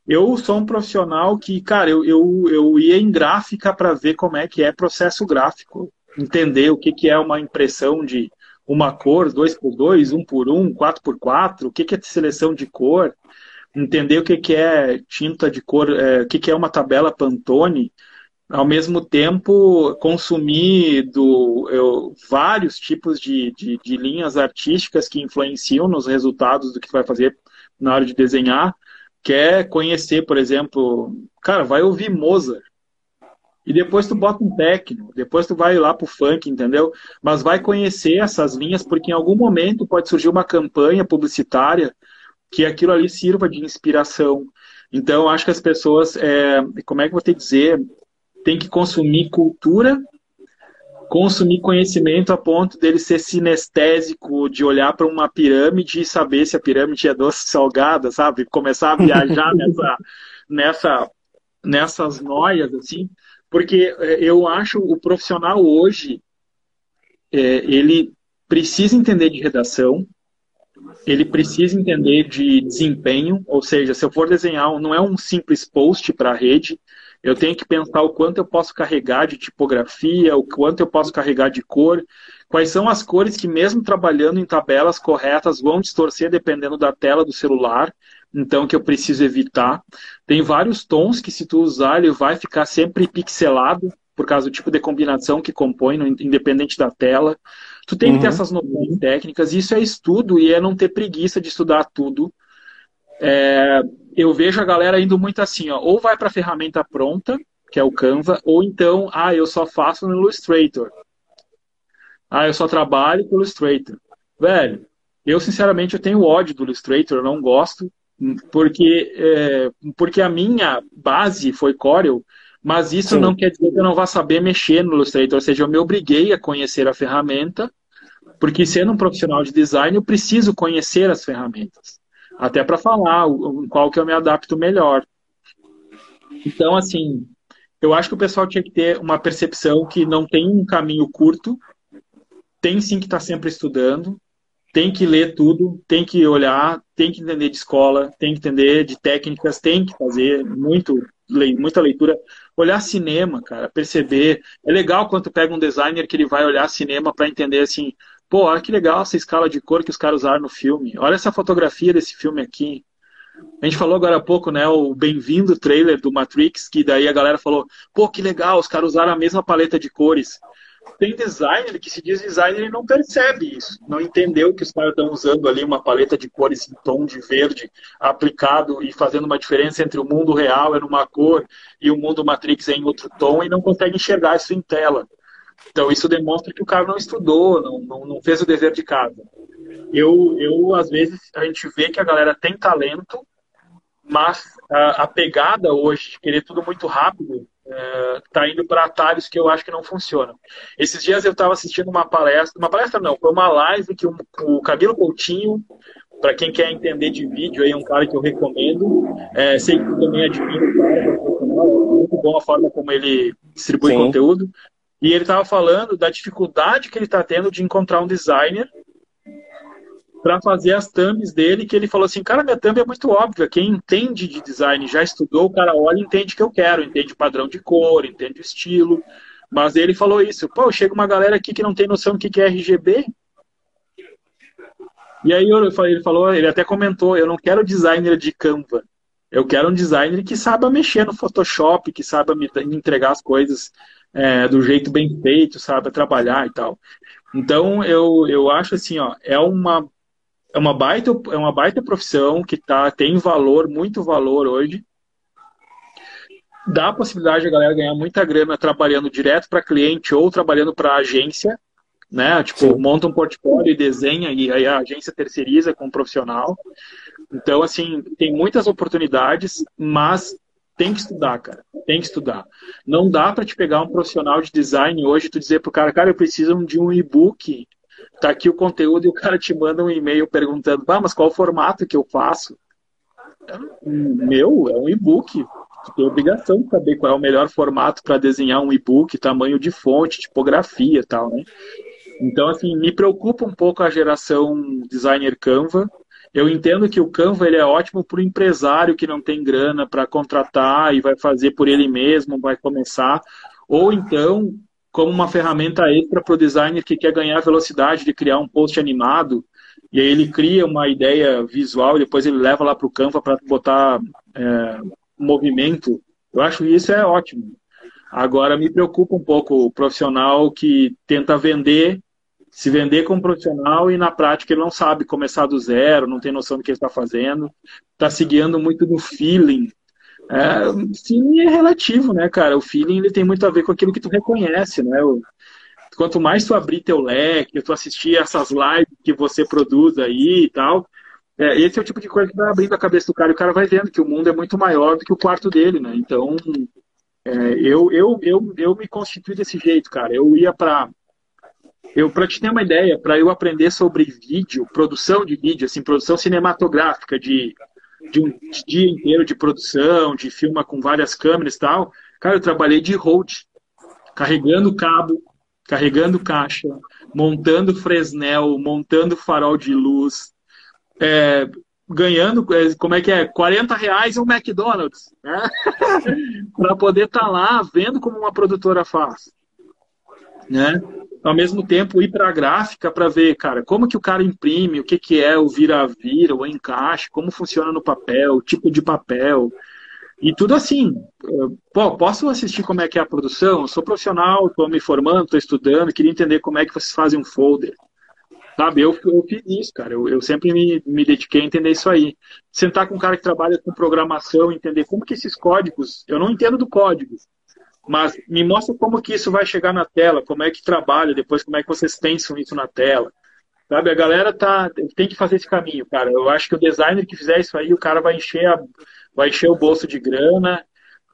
B: Eu sou um profissional que, cara, eu, eu, eu ia em gráfica para ver como é que é processo gráfico, entender o que, que é uma impressão de uma cor, 2 por 2 1 por 1 4 por 4 o que, que é seleção de cor, entender o que, que é tinta de cor, é, o que, que é uma tabela Pantone, ao mesmo tempo consumir do, eu, vários tipos de, de, de, linhas artísticas que influenciam nos resultados do que tu vai fazer na hora de desenhar. Quer conhecer, por exemplo, cara, vai ouvir Mozart. E depois tu bota um techno, depois tu vai lá pro funk, entendeu? Mas vai conhecer essas linhas, porque em algum momento pode surgir uma campanha publicitária que aquilo ali sirva de inspiração. Então, acho que as pessoas, é, como é que eu vou te dizer, tem que consumir cultura, consumir conhecimento a ponto dele ser sinestésico, de olhar para uma pirâmide e saber se a pirâmide é doce salgada, sabe? Começar a viajar nessa, nessa, nessas noias, assim, porque é, eu acho o profissional hoje, é, ele precisa entender de redação, ele precisa entender de desempenho, ou seja, se eu for desenhar, não é um simples post para a rede, eu tenho que pensar o quanto eu posso carregar de tipografia, o quanto eu posso carregar de cor, quais são as cores que, mesmo trabalhando em tabelas corretas, vão distorcer dependendo da tela do celular, então que eu preciso evitar. Tem vários tons que, se tu usar, ele vai ficar sempre pixelado, por causa do tipo de combinação que compõe, independente da tela. Tu tem uhum. que ter uhum. essas noções técnicas, isso é estudo e é não ter preguiça de estudar tudo. É, eu vejo a galera indo muito assim, ó, ou vai para a ferramenta pronta, que é o Canva, ou então, ah, eu só faço no Illustrator. Ah, eu só trabalho com Illustrator. Velho, eu sinceramente eu tenho ódio do Illustrator, eu não gosto, porque, é, porque a minha base foi Corel, mas isso Sim. não quer dizer que eu não vá saber mexer no Illustrator, ou seja, eu me obriguei a conhecer a ferramenta, porque sendo um profissional de design, eu preciso conhecer as ferramentas até para falar qual que eu me adapto melhor. Então, assim, eu acho que o pessoal tinha que ter uma percepção que não tem um caminho curto, tem sim que estar tá sempre estudando, tem que ler tudo, tem que olhar, tem que entender de escola, tem que entender de técnicas, tem que fazer muito, muita leitura. Olhar cinema, cara, perceber. É legal quando pega um designer que ele vai olhar cinema para entender assim, Pô, olha que legal essa escala de cor que os caras usaram no filme. Olha essa fotografia desse filme aqui. A gente falou agora há pouco, né, o bem-vindo trailer do Matrix, que daí a galera falou, pô, que legal, os caras usaram a mesma paleta de cores. Tem designer que se diz designer e não percebe isso. Não entendeu que os caras estão usando ali uma paleta de cores em tom de verde aplicado e fazendo uma diferença entre o mundo real é numa cor e o mundo Matrix é em outro tom e não consegue enxergar isso em tela. Então isso demonstra que o cara não estudou, não, não, não fez o dever de casa. Eu, eu, às vezes, a gente vê que a galera tem talento, mas a, a pegada hoje de querer tudo muito rápido está é, indo para atalhos que eu acho que não funcionam. Esses dias eu estava assistindo uma palestra, uma palestra não, foi uma live que o, o Camilo Coutinho, para quem quer entender de vídeo, aí é um cara que eu recomendo. É, sei que também admiro o cara, é muito bom a forma como ele distribui Sim. conteúdo. E ele estava falando da dificuldade que ele está tendo de encontrar um designer para fazer as thumbs dele, que ele falou assim, cara, minha thumb é muito óbvia, quem entende de design, já estudou, o cara olha e entende o que eu quero, entende padrão de cor, entende o estilo, mas ele falou isso, pô, chega uma galera aqui que não tem noção do que é RGB, e aí eu falei, ele falou, ele até comentou, eu não quero designer de Canva, eu quero um designer que saiba mexer no Photoshop, que saiba me entregar as coisas é, do jeito bem feito, saiba trabalhar e tal. Então eu, eu acho assim, ó, é uma é uma baita, é uma baita profissão que tá, tem valor, muito valor hoje. Dá a possibilidade a galera ganhar muita grana trabalhando direto para cliente ou trabalhando para agência, né? Tipo, Sim. monta um portfólio e desenha e aí a agência terceiriza com um profissional. Então, assim, tem muitas oportunidades, mas tem que estudar, cara. Tem que estudar. Não dá para te pegar um profissional de design hoje e tu dizer pro cara, cara, eu preciso de um e-book tá aqui o conteúdo e o cara te manda um e-mail perguntando, ah, mas qual o formato que eu faço? Meu, é um e-book. Tem obrigação de saber qual é o melhor formato para desenhar um e-book, tamanho de fonte, tipografia e tal, né? Então, assim, me preocupa um pouco a geração designer Canva. Eu entendo que o Canva ele é ótimo para o empresário que não tem grana para contratar e vai fazer por ele mesmo, vai começar. Ou então, como uma ferramenta extra para o designer que quer ganhar velocidade de criar um post animado. E aí ele cria uma ideia visual e depois ele leva lá para o Canva para botar é, movimento. Eu acho isso é ótimo. Agora me preocupa um pouco o profissional que tenta vender, se vender como profissional e na prática ele não sabe começar do zero, não tem noção do que ele está fazendo, está seguindo muito no feeling, é, feeling é relativo, né, cara? O feeling ele tem muito a ver com aquilo que tu reconhece, né? O, quanto mais tu abrir teu leque, tu assistir essas lives que você produz aí e tal, é, esse é o tipo de coisa que vai abrindo a cabeça do cara e o cara vai vendo que o mundo é muito maior do que o quarto dele, né? Então, é, eu, eu, eu, eu me constituí desse jeito, cara. Eu ia para eu para te ter uma ideia, para eu aprender sobre vídeo, produção de vídeo, assim, produção cinematográfica de de um dia inteiro de produção, de filma com várias câmeras e tal, cara, eu trabalhei de hold, carregando cabo, carregando caixa, montando Fresnel, montando farol de luz, é, ganhando, é, como é que é, 40 reais um McDonald's, né? para poder estar tá lá vendo como uma produtora faz, né? Ao mesmo tempo ir para a gráfica para ver, cara, como que o cara imprime, o que, que é o vira-vira, o encaixe, como funciona no papel, o tipo de papel. E tudo assim. Pô, posso assistir como é que é a produção? Eu sou profissional, estou me formando, estou estudando, queria entender como é que vocês fazem um folder. Sabe, eu, eu fiz isso, cara. Eu, eu sempre me, me dediquei a entender isso aí. Sentar com um cara que trabalha com programação, entender como que esses códigos. Eu não entendo do código, mas me mostra como que isso vai chegar na tela, como é que trabalha, depois como é que vocês pensam isso na tela. Sabe, a galera tá, tem que fazer esse caminho, cara. Eu acho que o designer que fizer isso aí, o cara vai encher, a, vai encher o bolso de grana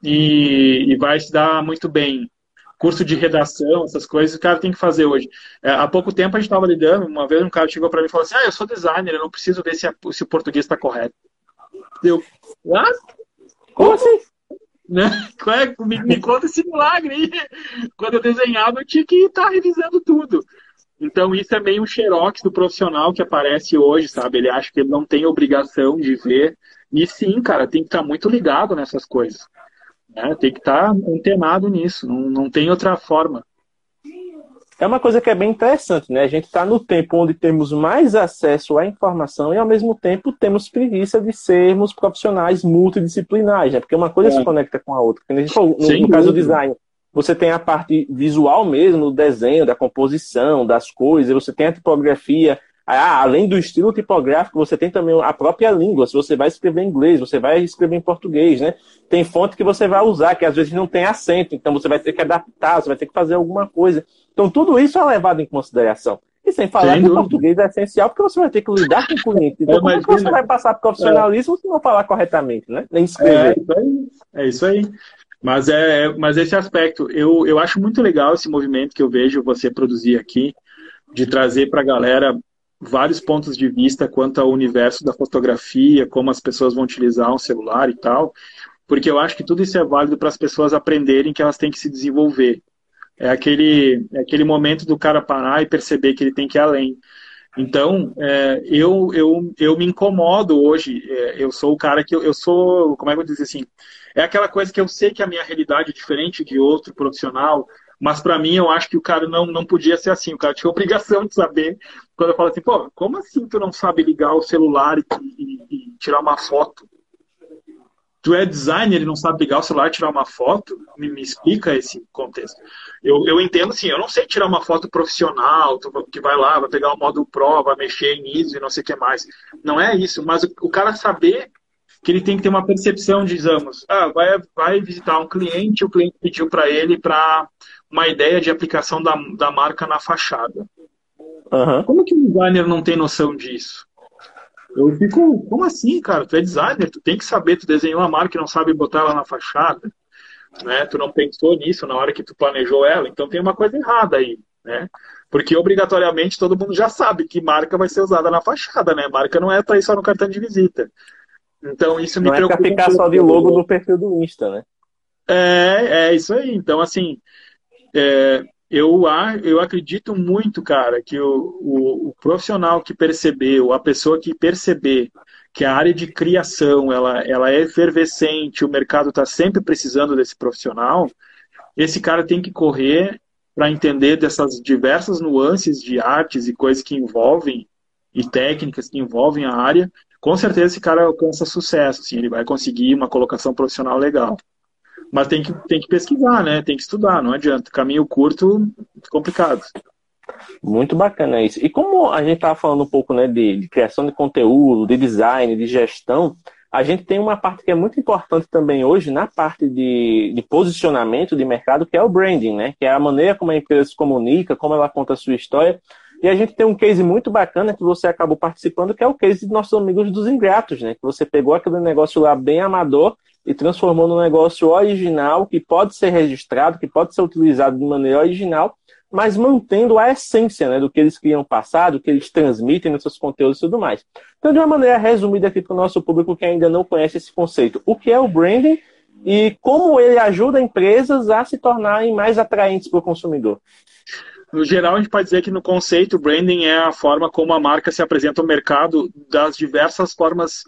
B: e, e vai se dar muito bem. Curso de redação, essas coisas, o cara tem que fazer hoje. É, há pouco tempo a gente estava lidando, uma vez um cara chegou para mim e falou assim: Ah, eu sou designer, eu não preciso ver se, a, se o português está correto. Eu, ah? Como assim? Né? É, me, me conta esse milagre aí. Quando eu desenhava, eu tinha que estar tá revisando tudo. Então, isso é meio um xerox do profissional que aparece hoje, sabe? Ele acha que ele não tem obrigação de ver. E sim, cara, tem que estar tá muito ligado nessas coisas. Né? Tem que estar tá antenado nisso. Não, não tem outra forma
A: é uma coisa que é bem interessante, né? A gente está no tempo onde temos mais acesso à informação e, ao mesmo tempo, temos preguiça de sermos profissionais multidisciplinares, né? Porque uma coisa é. se conecta com a outra. No, no caso do design, você tem a parte visual mesmo, do desenho, da composição, das coisas, você tem a tipografia. Ah, além do estilo tipográfico, você tem também a própria língua. Se você vai escrever em inglês, você vai escrever em português, né? Tem fonte que você vai usar, que às vezes não tem acento, então você vai ter que adaptar, você vai ter que fazer alguma coisa. Então tudo isso é levado em consideração. E sem falar sem que o português é essencial, porque você vai ter que lidar com o cliente. Então, é, como é que você vai passar profissionalismo é. se não falar corretamente, né? Nem escrever.
B: É isso aí. É isso aí. Mas, é, mas esse aspecto, eu, eu acho muito legal esse movimento que eu vejo você produzir aqui, de trazer para a galera vários pontos de vista quanto ao universo da fotografia, como as pessoas vão utilizar um celular e tal, porque eu acho que tudo isso é válido para as pessoas aprenderem que elas têm que se desenvolver. É aquele, é aquele momento do cara parar e perceber que ele tem que ir além. Então, é, eu, eu, eu me incomodo hoje. É, eu sou o cara que eu, eu sou, como é que eu vou dizer assim? É aquela coisa que eu sei que a minha realidade é diferente de outro profissional, mas para mim eu acho que o cara não, não podia ser assim. O cara tinha obrigação de saber. Quando eu falo assim, pô, como assim tu não sabe ligar o celular e, e, e tirar uma foto? Tu é designer e não sabe ligar o celular e tirar uma foto? Me, me explica esse contexto. Eu, eu entendo assim, eu não sei tirar uma foto profissional, que vai lá, vai pegar o modo Pro, vai mexer nisso e não sei o que mais. Não é isso, mas o, o cara saber que ele tem que ter uma percepção, digamos, ah, vai, vai visitar um cliente, o cliente pediu para ele para uma ideia de aplicação da, da marca na fachada. Uhum. Como que o designer não tem noção disso? Eu fico, como assim, cara? Tu é designer, tu tem que saber, tu desenhou uma marca e não sabe botar ela na fachada, né? Tu não pensou nisso na hora que tu planejou ela, então tem uma coisa errada aí, né? Porque obrigatoriamente todo mundo já sabe que marca vai ser usada na fachada, né? Marca não é para ir só no cartão de visita. Então isso
A: me
B: não preocupa.
A: Não é pra ficar só de logo no perfil do Insta, né?
B: É, é isso aí. Então, assim, é, eu, eu acredito muito, cara, que o, o, o, profissional que percebeu, a pessoa que perceber que a área de criação ela, ela é efervescente, o mercado está sempre precisando desse profissional, esse cara tem que correr para entender dessas diversas nuances de artes e coisas que envolvem e técnicas que envolvem a área. Com certeza esse cara alcança sucesso, assim, ele vai conseguir uma colocação profissional legal. Mas tem que, tem que pesquisar, né? Tem que estudar, não adianta. Caminho curto, complicado.
A: Muito bacana isso. E como a gente estava falando um pouco né, de, de, criação de conteúdo, de design, de gestão, a gente tem uma parte que é muito importante também hoje na parte de, de posicionamento de mercado, que é o branding, né? Que é a maneira como a empresa se comunica, como ela conta a sua história. E a gente tem um case muito bacana que você acabou participando, que é o case de nossos amigos dos ingratos, né? Que você pegou aquele negócio lá bem amador e transformou num negócio original que pode ser registrado, que pode ser utilizado de maneira original, mas mantendo a essência né, do que eles criam passado, do que eles transmitem nos seus conteúdos e tudo mais. Então, de uma maneira resumida aqui para o nosso público que ainda não conhece esse conceito, o que é o branding e como ele ajuda empresas a se tornarem mais atraentes para o consumidor?
B: No geral, a gente pode dizer que no conceito, branding é a forma como a marca se apresenta ao mercado das diversas formas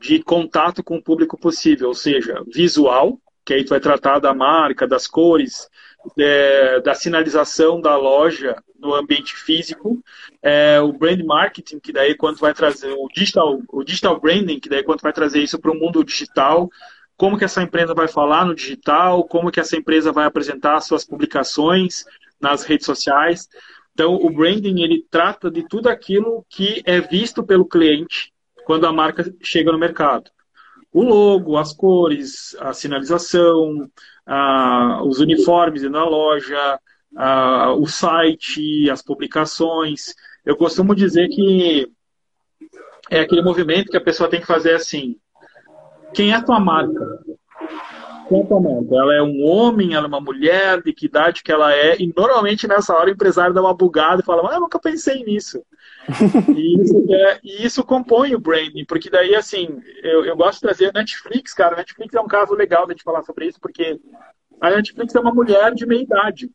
B: de contato com o público possível, ou seja, visual, que aí tu vai tratar da marca, das cores, é, da sinalização da loja no ambiente físico, é, o brand marketing, que daí quando vai trazer o digital, o digital branding, que daí quando vai trazer isso para o mundo digital, como que essa empresa vai falar no digital, como que essa empresa vai apresentar suas publicações nas redes sociais. Então, o branding ele trata de tudo aquilo que é visto pelo cliente quando a marca chega no mercado. O logo, as cores, a sinalização, a, os uniformes na loja, a, o site, as publicações. Eu costumo dizer que é aquele movimento que a pessoa tem que fazer assim. Quem é a tua marca? Quem Ela é um homem, ela é uma mulher, de que idade que ela é, e normalmente nessa hora o empresário dá uma bugada e fala, ah, eu nunca pensei nisso. e, isso é, e, isso compõe o branding, porque daí, assim, eu, eu gosto de trazer a Netflix, cara, a Netflix é um caso legal de falar sobre isso, porque a Netflix é uma mulher de meia idade.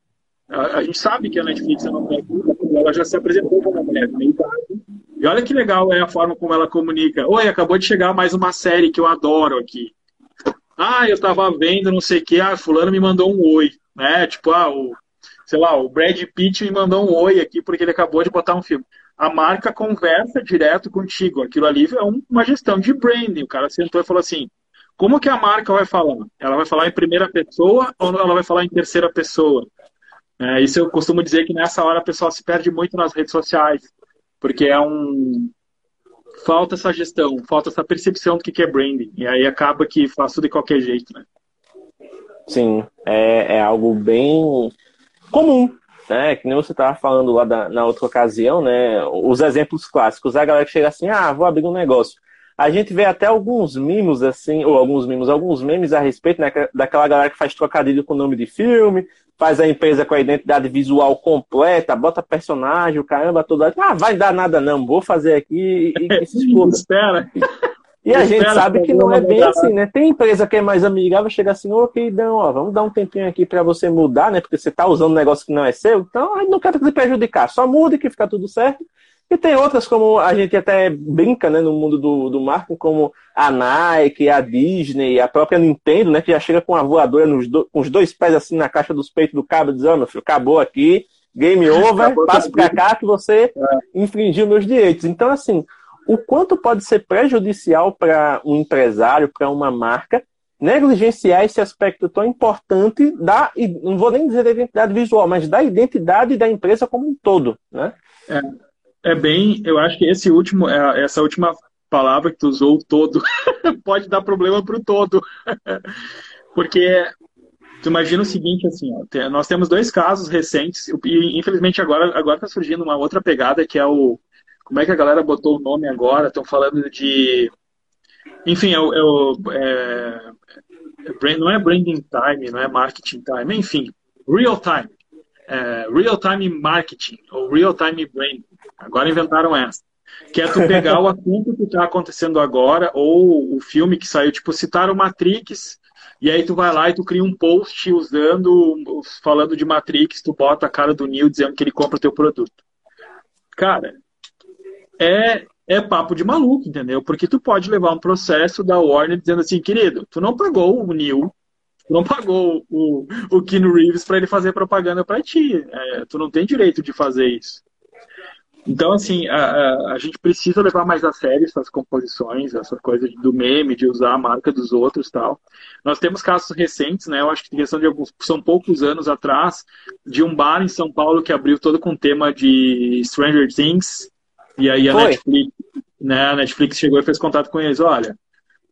B: A, a gente sabe que a Netflix é uma mulher porque ela já se apresentou como uma mulher de meia idade. E olha que legal é a forma como ela comunica. Oi, acabou de chegar mais uma série que eu adoro aqui. Ah, eu tava vendo não sei o que, ah, fulano me mandou um oi, né? Tipo, ah, o, sei lá, o Brad Pitt me mandou um oi aqui porque ele acabou de botar um filme. A marca conversa direto contigo. Aquilo ali é uma gestão de branding. O cara sentou e falou assim: como que a marca vai falar? Ela vai falar em primeira pessoa ou ela vai falar em terceira pessoa? É, isso eu costumo dizer que nessa hora a pessoa se perde muito nas redes sociais, porque é um falta essa gestão, falta essa percepção do que é branding, e aí acaba que tudo de qualquer jeito, né?
A: Sim, é, é algo bem comum, né? Que nem você estava falando lá da, na outra ocasião, né? Os exemplos clássicos, a galera que chega assim, ah, vou abrir um negócio. A gente vê até alguns mimos, assim, ou alguns mimos, alguns memes a respeito né, daquela galera que faz trocadilho com o nome de filme, faz a empresa com a identidade visual completa, bota personagem, o caramba todo. Ah, vai dar nada não, vou fazer aqui e, e se exploda.
B: Espera.
A: E a gente sabe que não é bem assim, né? Tem empresa que é mais amigável, chega assim, ô queridão, ó, vamos dar um tempinho aqui para você mudar, né? Porque você tá usando um negócio que não é seu, então não quer te prejudicar, só mude que fica tudo certo. E tem outras, como a gente até brinca né, no mundo do, do marketing, como a Nike, a Disney, a própria Nintendo, né, que já chega com a voadora nos do, com os dois pés assim na caixa dos peitos do cabo, dizendo, meu filho, acabou aqui, game over, passe para cá que você é. infringiu meus direitos. Então, assim, o quanto pode ser prejudicial para um empresário, para uma marca, negligenciar esse aspecto tão importante da, não vou nem dizer da identidade visual, mas da identidade da empresa como um todo, né?
B: É é bem, eu acho que esse último, é, essa última palavra que tu usou, todo, pode dar problema para o todo. Porque tu imagina o seguinte, assim, ó, nós temos dois casos recentes, e infelizmente agora agora está surgindo uma outra pegada que é o. Como é que a galera botou o nome agora? Estão falando de. Enfim, é o. É o é, é, não é branding time, não é marketing time, enfim, real time. É, real time marketing, ou real time branding. Agora inventaram essa. Que é tu pegar o assunto que está acontecendo agora, ou o filme que saiu, tipo, citar o Matrix, e aí tu vai lá e tu cria um post usando, falando de Matrix, tu bota a cara do Neil dizendo que ele compra o teu produto. Cara, é, é papo de maluco, entendeu? Porque tu pode levar um processo da Warner dizendo assim, querido, tu não pagou o Neil, tu não pagou o, o Keanu Reeves para ele fazer propaganda para ti. É, tu não tem direito de fazer isso. Então, assim, a, a, a, gente precisa levar mais a sério essas composições, essa coisa do meme, de usar a marca dos outros tal. Nós temos casos recentes, né? Eu acho que questão de alguns, são poucos anos atrás, de um bar em São Paulo que abriu todo com tema de Stranger Things. E aí a Foi. Netflix, né? A Netflix chegou e fez contato com eles. Olha,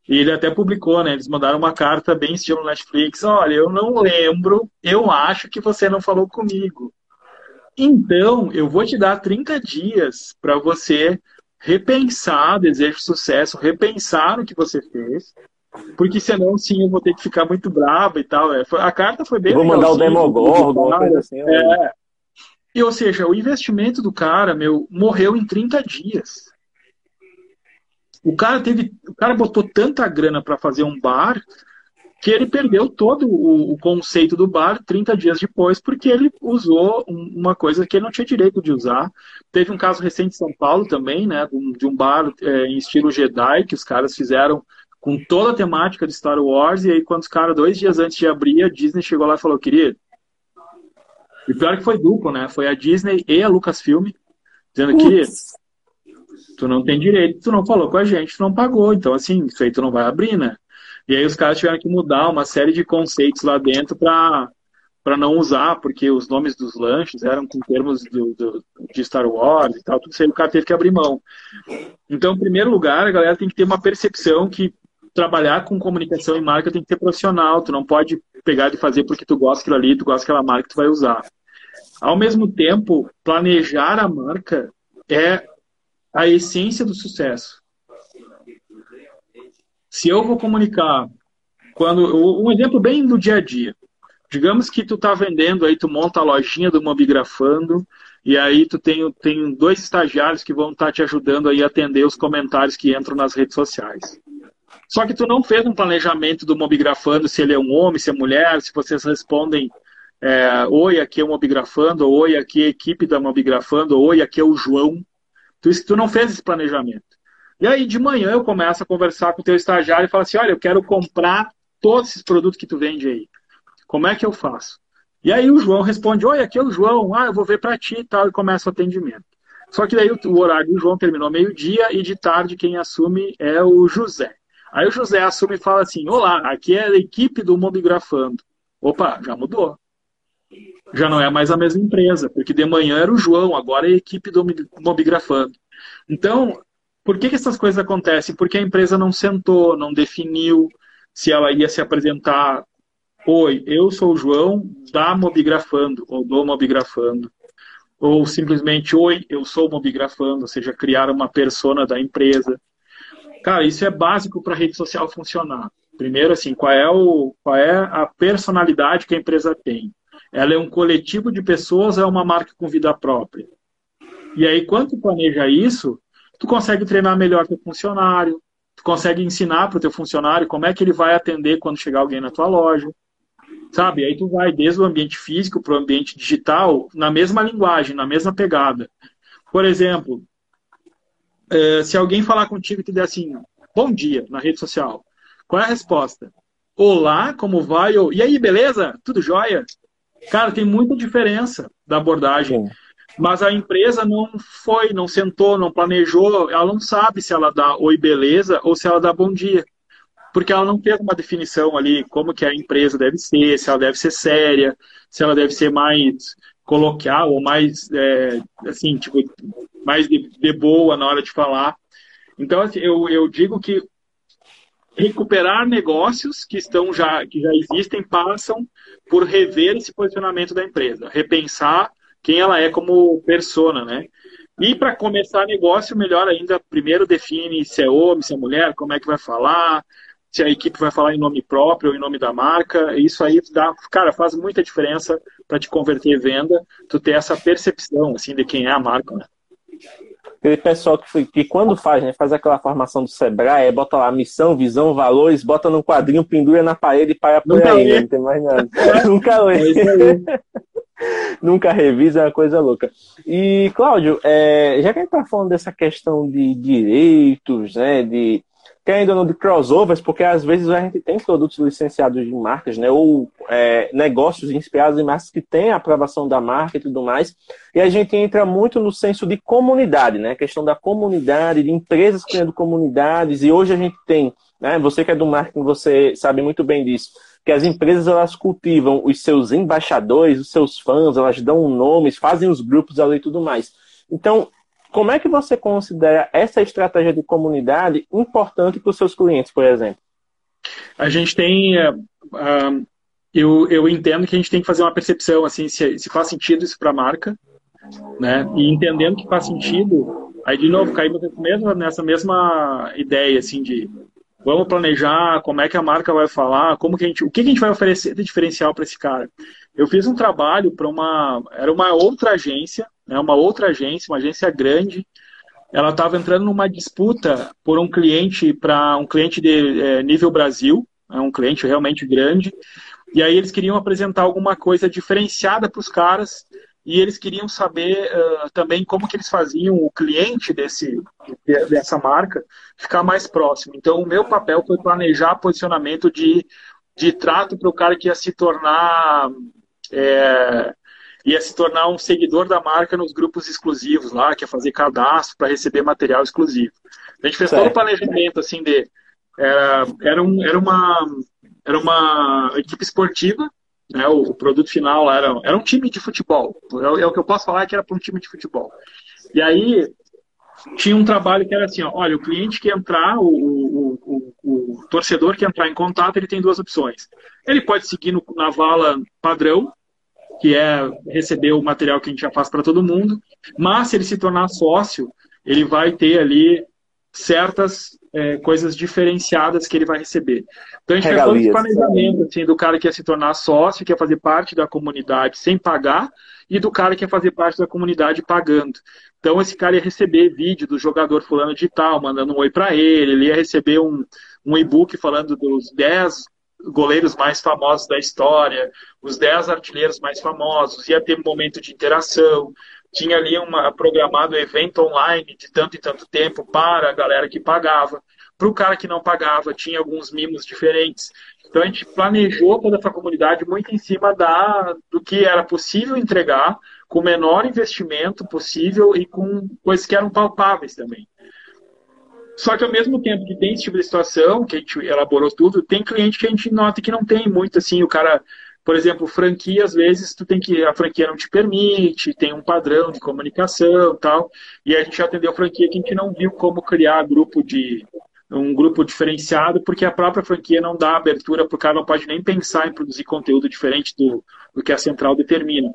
B: e ele até publicou, né? Eles mandaram uma carta bem estilo Netflix. Olha, eu não lembro, eu acho que você não falou comigo. Então, eu vou te dar 30 dias para você repensar desejo de sucesso, repensar o que você fez, porque senão, sim, eu vou ter que ficar muito bravo e tal. É, a carta foi bem.
A: Eu vou mandar o Demogorgon, coisa assim.
B: É. E, ou seja, o investimento do cara, meu, morreu em 30 dias. O cara teve, o cara botou tanta grana para fazer um bar que ele perdeu todo o, o, conceito do bar 30 dias depois, porque ele usou uma coisa que ele não tinha direito de usar. Teve um caso recente em São Paulo também, né, de um bar é, em estilo Jedi, que os caras fizeram com toda a temática de Star Wars, e aí quando os caras, dois dias antes de abrir, a Disney chegou lá e falou, querido, e pior que foi duplo, né, foi a Disney e a Lucasfilm, dizendo, que tu não tem direito, tu não falou com a gente, tu não pagou, então assim, isso aí tu não vai abrir, né. E aí os caras tiveram que mudar uma série de conceitos lá dentro para para não usar, porque os nomes dos lanches eram com termos do, do, de Star Wars e tal, tudo isso aí o cara teve que abrir mão. Então, em primeiro lugar, a galera tem que ter uma percepção que trabalhar com comunicação e marca tem que ser profissional, tu não pode pegar de fazer porque tu gosta daquilo ali, tu gosta daquela marca que tu vai usar. Ao mesmo tempo, planejar a marca é a essência do sucesso. Se eu vou comunicar, quando um exemplo bem do dia a dia. Digamos que tu tá vendendo aí, tu monta a lojinha do Mobigrafando e aí tu tem, tem dois estagiários que vão estar tá te ajudando aí a atender os comentários que entram nas redes sociais. Só que tu não fez um planejamento do Mobigrafando, se ele é um homem, se é mulher, se vocês respondem é, oi, aqui é o Mobigrafando, oi, aqui é a equipe da Mobigrafando, oi, aqui é o João. Tu, tu não fez esse planejamento. E aí de manhã eu começo a conversar com o teu estagiário e falo assim, olha, eu quero comprar todos esses produtos que tu vende aí. Como é que eu faço? E aí o João responde, oi, aqui é o João, ah, eu vou ver para ti e tal, e começa o atendimento. Só que daí o horário do João terminou meio-dia e de tarde quem assume é o José. Aí o José assume e fala assim: Olá, aqui é a equipe do Mobigrafando. Opa, já mudou. Já não é mais a mesma empresa, porque de manhã era o João, agora é a equipe do Mobigrafando. Então, por que, que essas coisas acontecem? Porque a empresa não sentou, não definiu se ela ia se apresentar. Oi, eu sou o João da Mobigrafando, ou do Mobigrafando. Ou simplesmente, oi, eu sou o Mobigrafando, ou seja, criar uma persona da empresa. Cara, isso é básico para a rede social funcionar. Primeiro, assim, qual é, o, qual é a personalidade que a empresa tem? Ela é um coletivo de pessoas é uma marca com vida própria? E aí, quando planeja isso, tu consegue treinar melhor teu funcionário, tu consegue ensinar para o teu funcionário como é que ele vai atender quando chegar alguém na tua loja. Sabe? Aí tu vai desde o ambiente físico para o ambiente digital na mesma linguagem, na mesma pegada. Por exemplo, é, se alguém falar contigo e te der assim, bom dia, na rede social, qual é a resposta? Olá, como vai? E aí, beleza? Tudo jóia? Cara, tem muita diferença da abordagem. Sim. Mas a empresa não foi, não sentou, não planejou, ela não sabe se ela dá oi, beleza, ou se ela dá bom dia. Porque ela não fez uma definição ali como que a empresa deve ser, se ela deve ser séria, se ela deve ser mais coloquial ou mais, é, assim, tipo, mais de, de, boa na hora de falar. Então, assim, eu, eu digo que recuperar negócios que estão já que já existem passam por rever esse posicionamento da empresa, repensar quem ela é como persona, né? E para começar negócio, melhor ainda, primeiro define se é homem, se é mulher, como é que vai falar, se a equipe vai falar em nome próprio ou em nome da marca. Isso aí dá, cara, faz muita diferença para te converter em venda, tu ter essa percepção assim de quem é a marca, né?
A: Aquele pessoal que, que quando faz, né, faz aquela formação do Sebrae, bota lá missão, visão, valores, bota num quadrinho, pendura na parede e para por aí, né? não tem mais nada. Nunca lê. É Nunca revisa, é uma coisa louca. E, Cláudio, é, já que a gente está falando dessa questão de direitos, né, de querendo ou não de crossovers, porque às vezes a gente tem produtos licenciados de marcas, né, ou é, negócios inspirados em marcas que têm a aprovação da marca e tudo mais, e a gente entra muito no senso de comunidade, né, a questão da comunidade, de empresas criando comunidades, e hoje a gente tem, né, você que é do marketing, você sabe muito bem disso, que as empresas elas cultivam os seus embaixadores, os seus fãs, elas dão nomes, fazem os grupos ali e tudo mais. Então, como é que você considera essa estratégia de comunidade importante para os seus clientes, por exemplo?
B: A gente tem. Uh, uh, eu, eu entendo que a gente tem que fazer uma percepção, assim, se, se faz sentido isso para a marca, né? E entendendo que faz sentido, aí de novo caímos nessa mesma ideia, assim, de vamos planejar como é que a marca vai falar, como que a gente, o que a gente vai oferecer de diferencial para esse cara. Eu fiz um trabalho para uma, era uma outra agência, né, uma outra agência, uma agência grande. Ela estava entrando numa disputa por um cliente para um cliente de é, nível Brasil, é um cliente realmente grande. E aí eles queriam apresentar alguma coisa diferenciada para os caras e eles queriam saber uh, também como que eles faziam o cliente desse, dessa marca ficar mais próximo. Então, o meu papel foi planejar posicionamento de, de trato para o cara que ia se tornar é, ia se tornar um seguidor da marca nos grupos exclusivos lá, que ia fazer cadastro para receber material exclusivo. A gente fez certo. todo o planejamento assim de era, era, um, era uma era uma equipe esportiva né, o, o, produto final era, era um time de futebol. É, é o que eu posso falar que era para um time de futebol. E aí tinha um trabalho que era assim, ó, olha, o cliente que entrar, o, o, o, o, torcedor que entrar em contato, ele tem duas opções. Ele pode seguir no, na vala padrão, que é receber o material que a gente já faz para todo mundo, mas se ele se tornar sócio, ele vai ter ali certas é, coisas diferenciadas que ele vai receber. Então a gente fez todo esse planejamento assim, do cara que ia se tornar sócio, que ia fazer parte da comunidade sem pagar, e do cara que ia fazer parte da comunidade pagando. Então esse cara ia receber vídeo do jogador fulano de tal, mandando um oi para ele, ele ia receber um, um e-book falando dos 10 goleiros mais famosos da história, os 10 artilheiros mais famosos, ia ter um momento de interação, tinha ali uma programado evento online de tanto e tanto tempo para a galera que pagava. Para o cara que não pagava, tinha alguns mimos diferentes. Então a gente planejou toda essa comunidade muito em cima da, do que era possível entregar, com o menor investimento possível e com coisas que eram palpáveis também. Só que ao mesmo tempo que tem esse tipo de situação, que a gente elaborou tudo, tem cliente que a gente nota que não tem muito assim, o cara, por exemplo, franquia, às vezes tu tem que a franquia não te permite, tem um padrão de comunicação, tal. E a gente atendeu franquia que a gente não viu como criar grupo de um grupo diferenciado, porque a própria franquia não dá abertura o cara não pode nem pensar em produzir conteúdo diferente do, do que a central determina.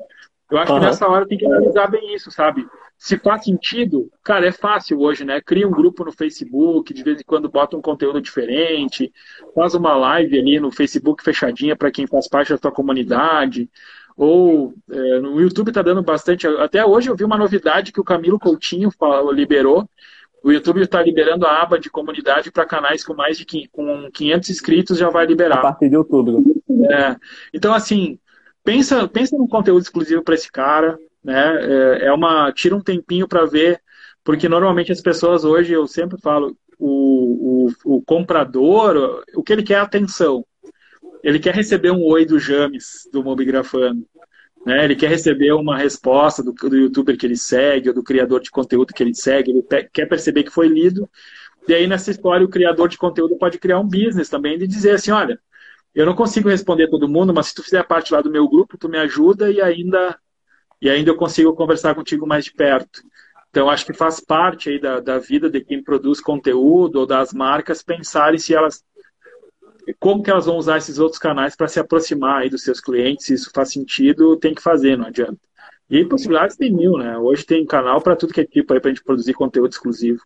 B: Eu acho uhum. que nessa hora tem que analisar bem isso, sabe? Se faz sentido, cara, é fácil hoje, né? Cria um grupo no Facebook, de vez em quando bota um conteúdo diferente, faz uma live ali no Facebook fechadinha para quem faz parte da tua comunidade. Ou é, no YouTube tá dando bastante. Até hoje eu vi uma novidade que o Camilo Coutinho liberou. O YouTube está liberando a aba de comunidade para canais com mais de com 500 inscritos, já vai liberar. A
A: partir de outubro.
B: É. Então, assim, pensa, pensa num conteúdo exclusivo para esse cara, né? É, é uma tira um tempinho para ver, porque normalmente as pessoas hoje eu sempre falo o, o, o comprador, o que ele quer é atenção. Ele quer receber um oi do James, do Mobigrafando. Né? Ele quer receber uma resposta do, do youtuber que ele segue, ou do criador de conteúdo que ele segue, ele quer perceber que foi lido. E aí, nessa história, o criador de conteúdo pode criar um business também de dizer assim: olha, eu não consigo responder todo mundo, mas se tu fizer parte lá do meu grupo, tu me ajuda e ainda e ainda eu consigo conversar contigo mais de perto. Então, acho que faz parte aí da, da vida de quem produz conteúdo ou das marcas pensarem se elas como que elas vão usar esses outros canais para se aproximar aí dos seus clientes, se isso faz sentido, tem que fazer, não adianta. E possibilidades tem mil, né? Hoje tem canal para tudo que é tipo aí para a gente produzir conteúdo exclusivo.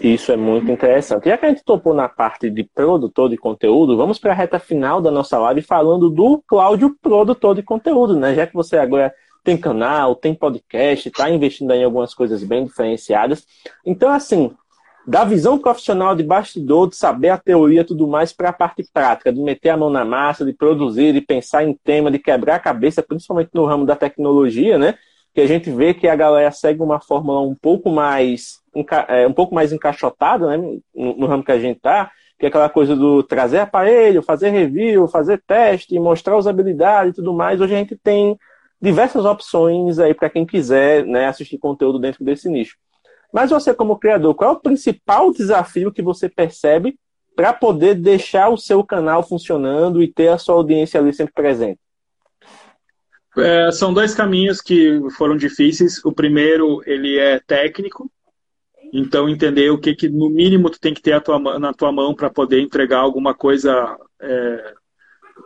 A: Isso é muito interessante. Já que a gente topou na parte de produtor de conteúdo, vamos para a reta final da nossa live falando do Cláudio, produtor de conteúdo, né? Já que você agora tem canal, tem podcast, está investindo em algumas coisas bem diferenciadas. Então, assim, da visão profissional de bastidor, de saber a teoria e tudo mais, para a parte prática, de meter a mão na massa, de produzir, de pensar em tema, de quebrar a cabeça, principalmente no ramo da tecnologia, né? Que a gente vê que a galera segue uma fórmula um pouco mais um pouco mais encaixotado né, no, no ramo que a gente está, que é aquela coisa do trazer aparelho, fazer review, fazer teste, mostrar usabilidade e tudo mais. Hoje a gente tem diversas opções aí para quem quiser né, assistir conteúdo dentro desse nicho. Mas você, como criador, qual é o principal desafio que você percebe para poder deixar o seu canal funcionando e ter a sua audiência ali sempre presente?
B: É, são dois caminhos que foram difíceis. O primeiro, ele é técnico, então, entender o que, que no mínimo tu tem que ter tua, na tua mão para poder entregar alguma coisa é,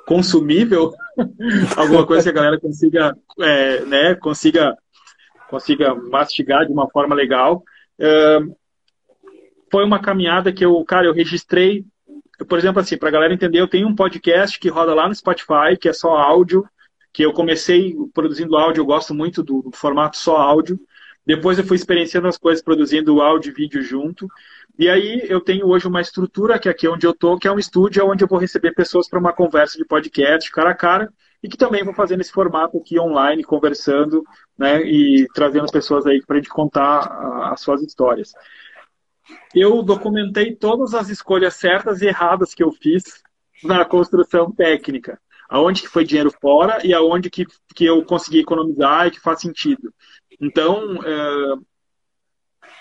B: consumível, alguma coisa que a galera consiga, é, né, consiga, consiga mastigar de uma forma legal. É, foi uma caminhada que eu, cara, eu registrei, por exemplo, assim, para a galera entender, eu tenho um podcast que roda lá no Spotify, que é só áudio, que eu comecei produzindo áudio, eu gosto muito do, do formato só áudio. Depois eu fui experienciando as coisas, produzindo áudio e vídeo junto. E aí eu tenho hoje uma estrutura, que é aqui onde eu estou, que é um estúdio onde eu vou receber pessoas para uma conversa de podcast, cara a cara, e que também vou fazer nesse formato aqui online, conversando, né, e trazendo pessoas aí para a gente contar as suas histórias. Eu documentei todas as escolhas certas e erradas que eu fiz na construção técnica. Aonde que foi dinheiro fora e aonde que, que eu consegui economizar e que faz sentido. Então, é,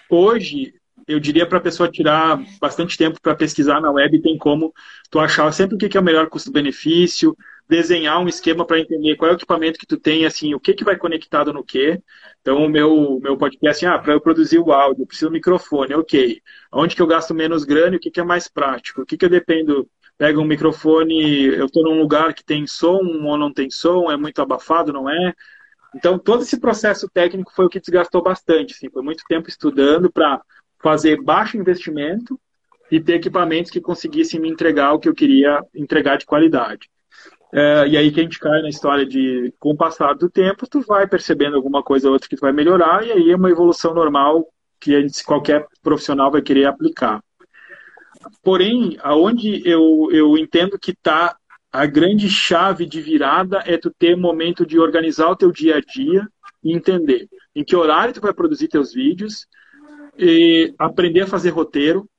B: hoje, eu diria para a pessoa tirar bastante tempo para pesquisar na web, tem como tu achar sempre o que é o melhor custo-benefício, desenhar um esquema para entender qual é o equipamento que tu tem, assim, o que, que vai conectado no que. Então, o meu, meu podcast, assim, ah, para eu produzir o áudio, eu preciso do microfone, ok. Onde que eu gasto menos grana e o que, que é mais prático? O que, que eu dependo? Pega um microfone, eu estou num lugar que tem som ou não tem som, é muito abafado, não é? Então, todo esse processo técnico foi o que desgastou bastante. Assim, foi muito tempo estudando para fazer baixo investimento e ter equipamentos que conseguissem me entregar o que eu queria entregar de qualidade. É, e aí que a gente cai na história de, com o passar do tempo, tu vai percebendo alguma coisa ou outra que tu vai melhorar, e aí é uma evolução normal que gente, qualquer profissional vai querer aplicar. Porém, aonde eu, eu entendo que está a grande chave de virada é tu ter momento de organizar o teu dia a dia e entender em que horário tu vai produzir teus vídeos e aprender a fazer roteiro.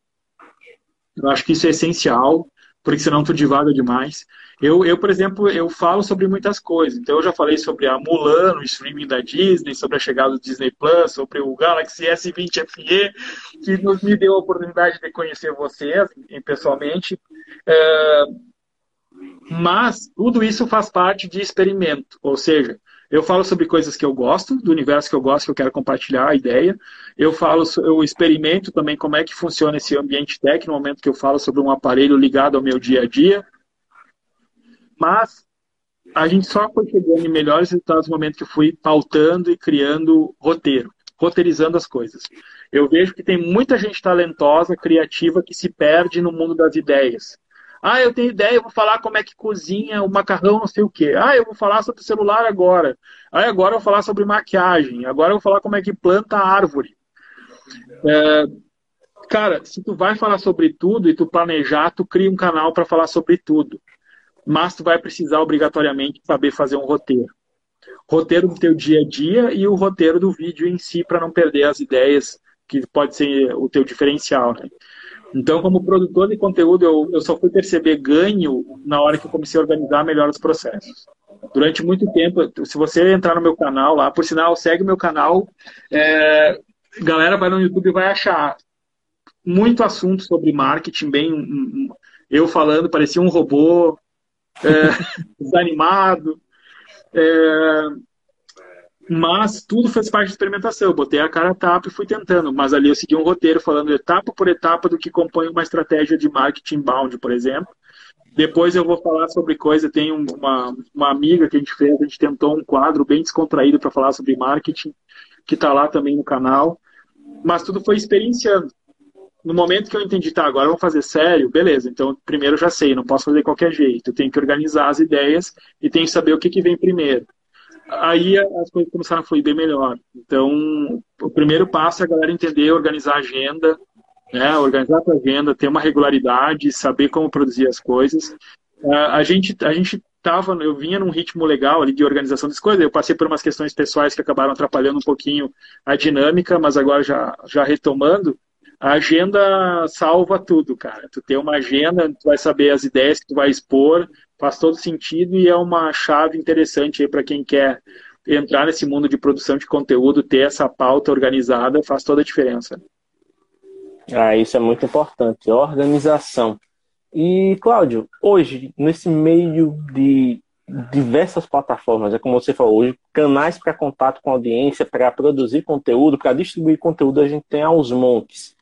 B: Eu acho que isso é essencial, porque senão tu divaga demais. Eu, eu, por exemplo, eu falo sobre muitas coisas. Então, eu já falei sobre a Mulan, o streaming da Disney, sobre a chegada do Disney Plus, sobre o Galaxy S20 FE, que nos me deu a oportunidade de conhecer vocês pessoalmente. É, mas tudo isso faz parte de experimento, ou seja, eu falo sobre coisas que eu gosto, do universo que eu gosto, que eu quero compartilhar a ideia. Eu falo, eu experimento também como é que funciona esse ambiente técnico no momento que eu falo sobre um aparelho ligado ao meu dia a dia. Mas a gente só foi chegando em melhores resultados no momento que eu fui pautando e criando roteiro, roteirizando as coisas. Eu vejo que tem muita gente talentosa, criativa, que se perde no mundo das ideias. Ah, eu tenho ideia, eu vou falar como é que cozinha o macarrão, não sei o quê. Ah, eu vou falar sobre celular agora. Ah, agora eu vou falar sobre maquiagem. Agora eu vou falar como é que planta árvore. É, cara, se tu vai falar sobre tudo e tu planejar, tu cria um canal para falar sobre tudo mas tu vai precisar obrigatoriamente saber fazer um roteiro. Roteiro do teu dia a dia e o roteiro do vídeo em si para não perder as ideias que pode ser o teu diferencial. Né? Então, como produtor de conteúdo, eu, eu só fui perceber ganho na hora que eu comecei a organizar melhor os processos. Durante muito tempo, se você entrar no meu canal lá, por sinal, segue meu canal, é, galera vai no YouTube e vai achar muito assunto sobre marketing, bem um, um, eu falando, parecia um robô, é, desanimado. É, mas tudo fez parte da experimentação. Eu botei a cara a tapa e fui tentando. Mas ali eu segui um roteiro falando etapa por etapa do que compõe uma estratégia de marketing bound, por exemplo. Depois eu vou falar sobre coisa. Tem uma, uma amiga que a gente fez, a gente tentou um quadro bem descontraído para falar sobre marketing, que está lá também no canal. Mas tudo foi experienciando no momento que eu entendi, tá, agora vamos fazer sério, beleza. Então, primeiro eu já sei, não posso fazer de qualquer jeito. Eu tenho que organizar as ideias e tenho que saber o que, que vem primeiro. Aí as coisas começaram a fluir bem melhor. Então, o primeiro passo é a galera entender, organizar a agenda, né, organizar a agenda, ter uma regularidade, saber como produzir as coisas. A gente, a gente tava, eu vinha num ritmo legal ali de organização das coisas. Eu passei por umas questões pessoais que acabaram atrapalhando um pouquinho a dinâmica, mas agora já, já retomando. A agenda salva tudo, cara. Tu tem uma agenda, tu vai saber as ideias que tu vai expor, faz todo sentido e é uma chave interessante para quem quer entrar nesse mundo de produção de conteúdo, ter essa pauta organizada, faz toda a diferença.
A: Ah, isso é muito importante, organização. E, Cláudio, hoje, nesse meio de diversas plataformas, é como você falou, hoje, canais para contato com a audiência, para produzir conteúdo, para distribuir conteúdo, a gente tem aos montes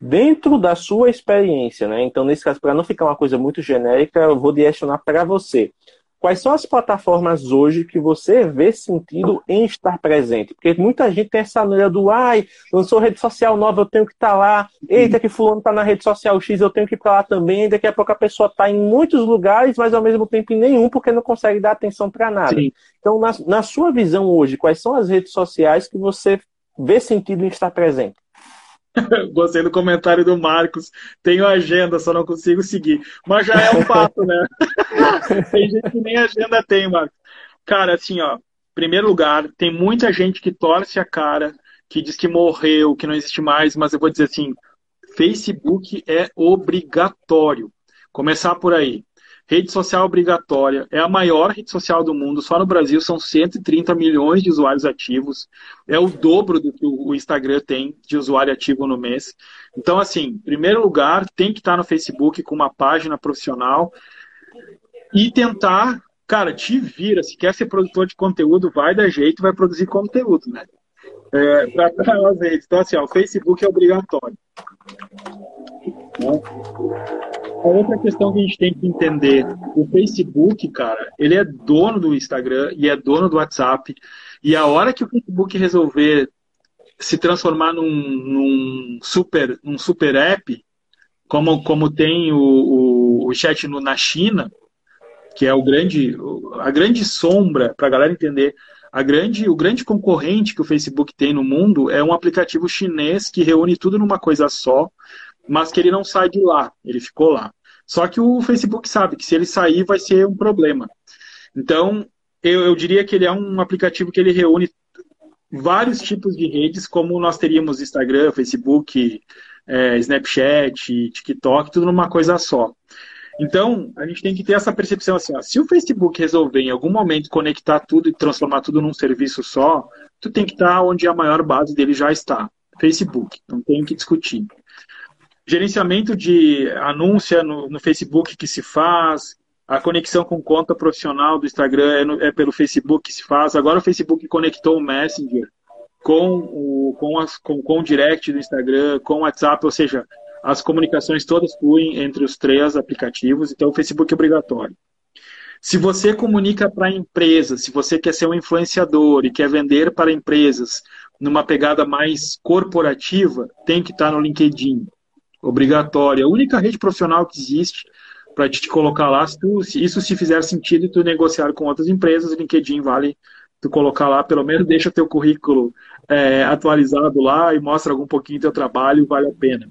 A: dentro da sua experiência, né? Então, nesse caso, para não ficar uma coisa muito genérica, eu vou direcionar para você. Quais são as plataformas hoje que você vê sentido em estar presente? Porque muita gente tem essa maneira do ai, lançou rede social nova, eu tenho que estar tá lá. Eita, que fulano está na rede social X, eu tenho que ir para lá também. Daqui a pouco a pessoa está em muitos lugares, mas ao mesmo tempo em nenhum, porque não consegue dar atenção para nada. Sim. Então, na, na sua visão hoje, quais são as redes sociais que você vê sentido em estar presente?
B: Gostei do comentário do Marcos. Tenho agenda, só não consigo seguir. Mas já é um fato, né? tem gente que nem agenda tem, Marcos. Cara, assim, ó. Primeiro lugar, tem muita gente que torce a cara, que diz que morreu, que não existe mais, mas eu vou dizer assim: Facebook é obrigatório. Começar por aí. Rede social obrigatória. É a maior rede social do mundo. Só no Brasil são 130 milhões de usuários ativos. É o dobro do que o Instagram tem de usuário ativo no mês. Então, assim, em primeiro lugar, tem que estar no Facebook com uma página profissional e tentar, cara, te vira. Se quer ser produtor de conteúdo, vai dar jeito, vai produzir conteúdo, né? É, para as redes. Então, assim, ó, o Facebook é obrigatório. Né? A outra questão que a gente tem que entender, o Facebook, cara, ele é dono do Instagram e é dono do WhatsApp. E a hora que o Facebook resolver se transformar num, num super, num super app, como, como tem o, o, o chat no, na China, que é o grande, a grande sombra, para a galera entender, a grande, o grande concorrente que o Facebook tem no mundo é um aplicativo chinês que reúne tudo numa coisa só, mas que ele não sai de lá, ele ficou lá. Só que o Facebook sabe que se ele sair vai ser um problema. Então, eu, eu diria que ele é um aplicativo que ele reúne vários tipos de redes, como nós teríamos Instagram, Facebook, é, Snapchat, TikTok, tudo numa coisa só. Então, a gente tem que ter essa percepção assim, ó, se o Facebook resolver em algum momento conectar tudo e transformar tudo num serviço só, tu tem que estar onde a maior base dele já está, Facebook. Não tem que discutir. Gerenciamento de anúncia no, no Facebook que se faz, a conexão com conta profissional do Instagram é, no, é, pelo Facebook que se faz. Agora o Facebook conectou o Messenger com o, com, as, com, com o direct do Instagram, com o WhatsApp, ou seja, as comunicações todas fluem entre os três aplicativos, então o Facebook é obrigatório. Se você comunica para empresas, se você quer ser um influenciador e quer vender para empresas numa pegada mais corporativa, tem que estar no LinkedIn. Obrigatório. É a única rede profissional que existe para te colocar lá. Se, tu, se, isso se fizer sentido e tu negociar com outras empresas, LinkedIn vale tu colocar lá, pelo menos deixa teu currículo é, atualizado lá e mostra algum pouquinho teu trabalho, vale a pena.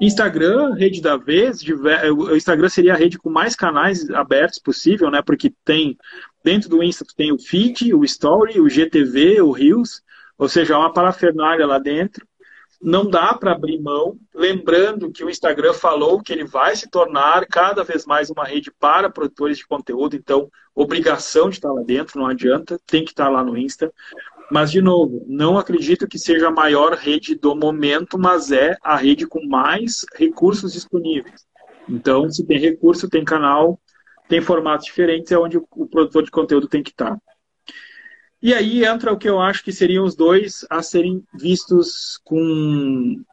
B: Instagram, rede da vez, o Instagram seria a rede com mais canais abertos possível, né? Porque tem dentro do Insta tem o feed, o story, o GTV, o Reels, ou seja, uma parafernália lá dentro. Não dá para abrir mão, lembrando que o Instagram falou que ele vai se tornar cada vez mais uma rede para produtores de conteúdo, então obrigação de estar lá dentro, não adianta, tem que estar lá no Insta. Mas, de novo, não acredito que seja a maior rede do momento, mas é a rede com mais recursos disponíveis. Então, se tem recurso, tem canal, tem formatos diferentes, é onde o produtor de conteúdo tem que estar. E aí entra o que eu acho que seriam os dois a serem vistos com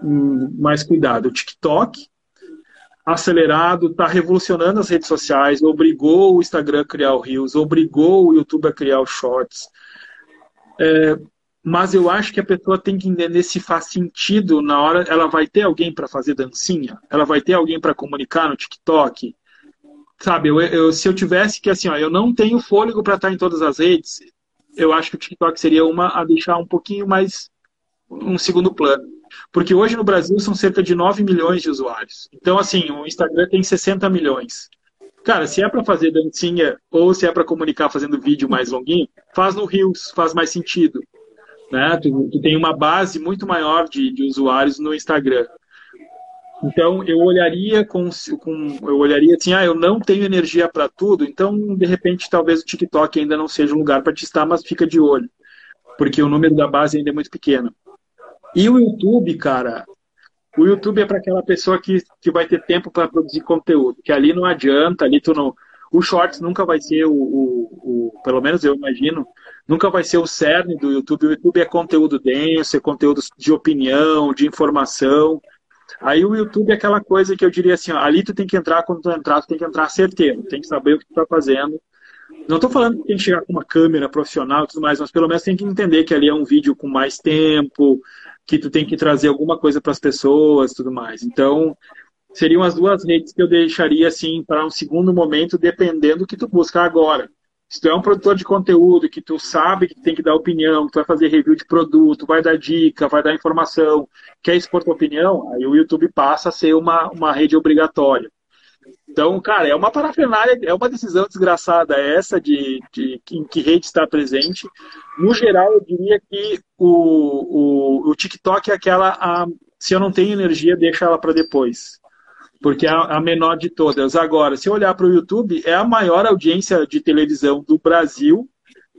B: mais cuidado. O TikTok, acelerado, está revolucionando as redes sociais, obrigou o Instagram a criar o Reels, obrigou o YouTube a criar os Shorts, é, mas eu acho que a pessoa tem que entender se faz sentido na hora. Ela vai ter alguém para fazer dancinha? Ela vai ter alguém para comunicar no TikTok? Sabe, eu, eu, se eu tivesse que, assim, ó, eu não tenho fôlego para estar em todas as redes, eu acho que o TikTok seria uma a deixar um pouquinho mais um segundo plano. Porque hoje no Brasil são cerca de 9 milhões de usuários. Então, assim, o Instagram tem 60 milhões. Cara, se é para fazer dancinha ou se é para comunicar fazendo vídeo mais longuinho, faz no Reels, faz mais sentido. Né? Tu, tu tem uma base muito maior de, de usuários no Instagram. Então eu olharia com, com, eu olharia assim, ah, eu não tenho energia para tudo, então de repente talvez o TikTok ainda não seja um lugar para te estar, mas fica de olho, porque o número da base ainda é muito pequeno. E o YouTube, cara, o YouTube é para aquela pessoa que, que vai ter tempo para produzir conteúdo, que ali não adianta, ali tu não. O Shorts nunca vai ser o, o, o, Pelo menos eu imagino, nunca vai ser o cerne do YouTube. O YouTube é conteúdo denso, é conteúdo de opinião, de informação. Aí o YouTube é aquela coisa que eu diria assim, ó, ali tu tem que entrar, quando tu entrar, tu tem que entrar certeiro, tem que saber o que tu tá fazendo. Não estou falando que tem que chegar com uma câmera profissional e tudo mais, mas pelo menos tem que entender que ali é um vídeo com mais tempo, que tu tem que trazer alguma coisa para as pessoas tudo mais. Então, seriam as duas redes que eu deixaria assim para um segundo momento, dependendo do que tu busca agora. Se tu é um produtor de conteúdo, que tu sabe que tem que dar opinião, que tu vai fazer review de produto, vai dar dica, vai dar informação, quer expor tua opinião, aí o YouTube passa a ser uma, uma rede obrigatória. Então, cara, é uma parafernália, é uma decisão desgraçada essa de, de, de em que rede está presente. No geral, eu diria que o, o, o TikTok é aquela, a, se eu não tenho energia, deixa ela para depois. Porque é a menor de todas. Agora, se olhar para o YouTube, é a maior audiência de televisão do Brasil.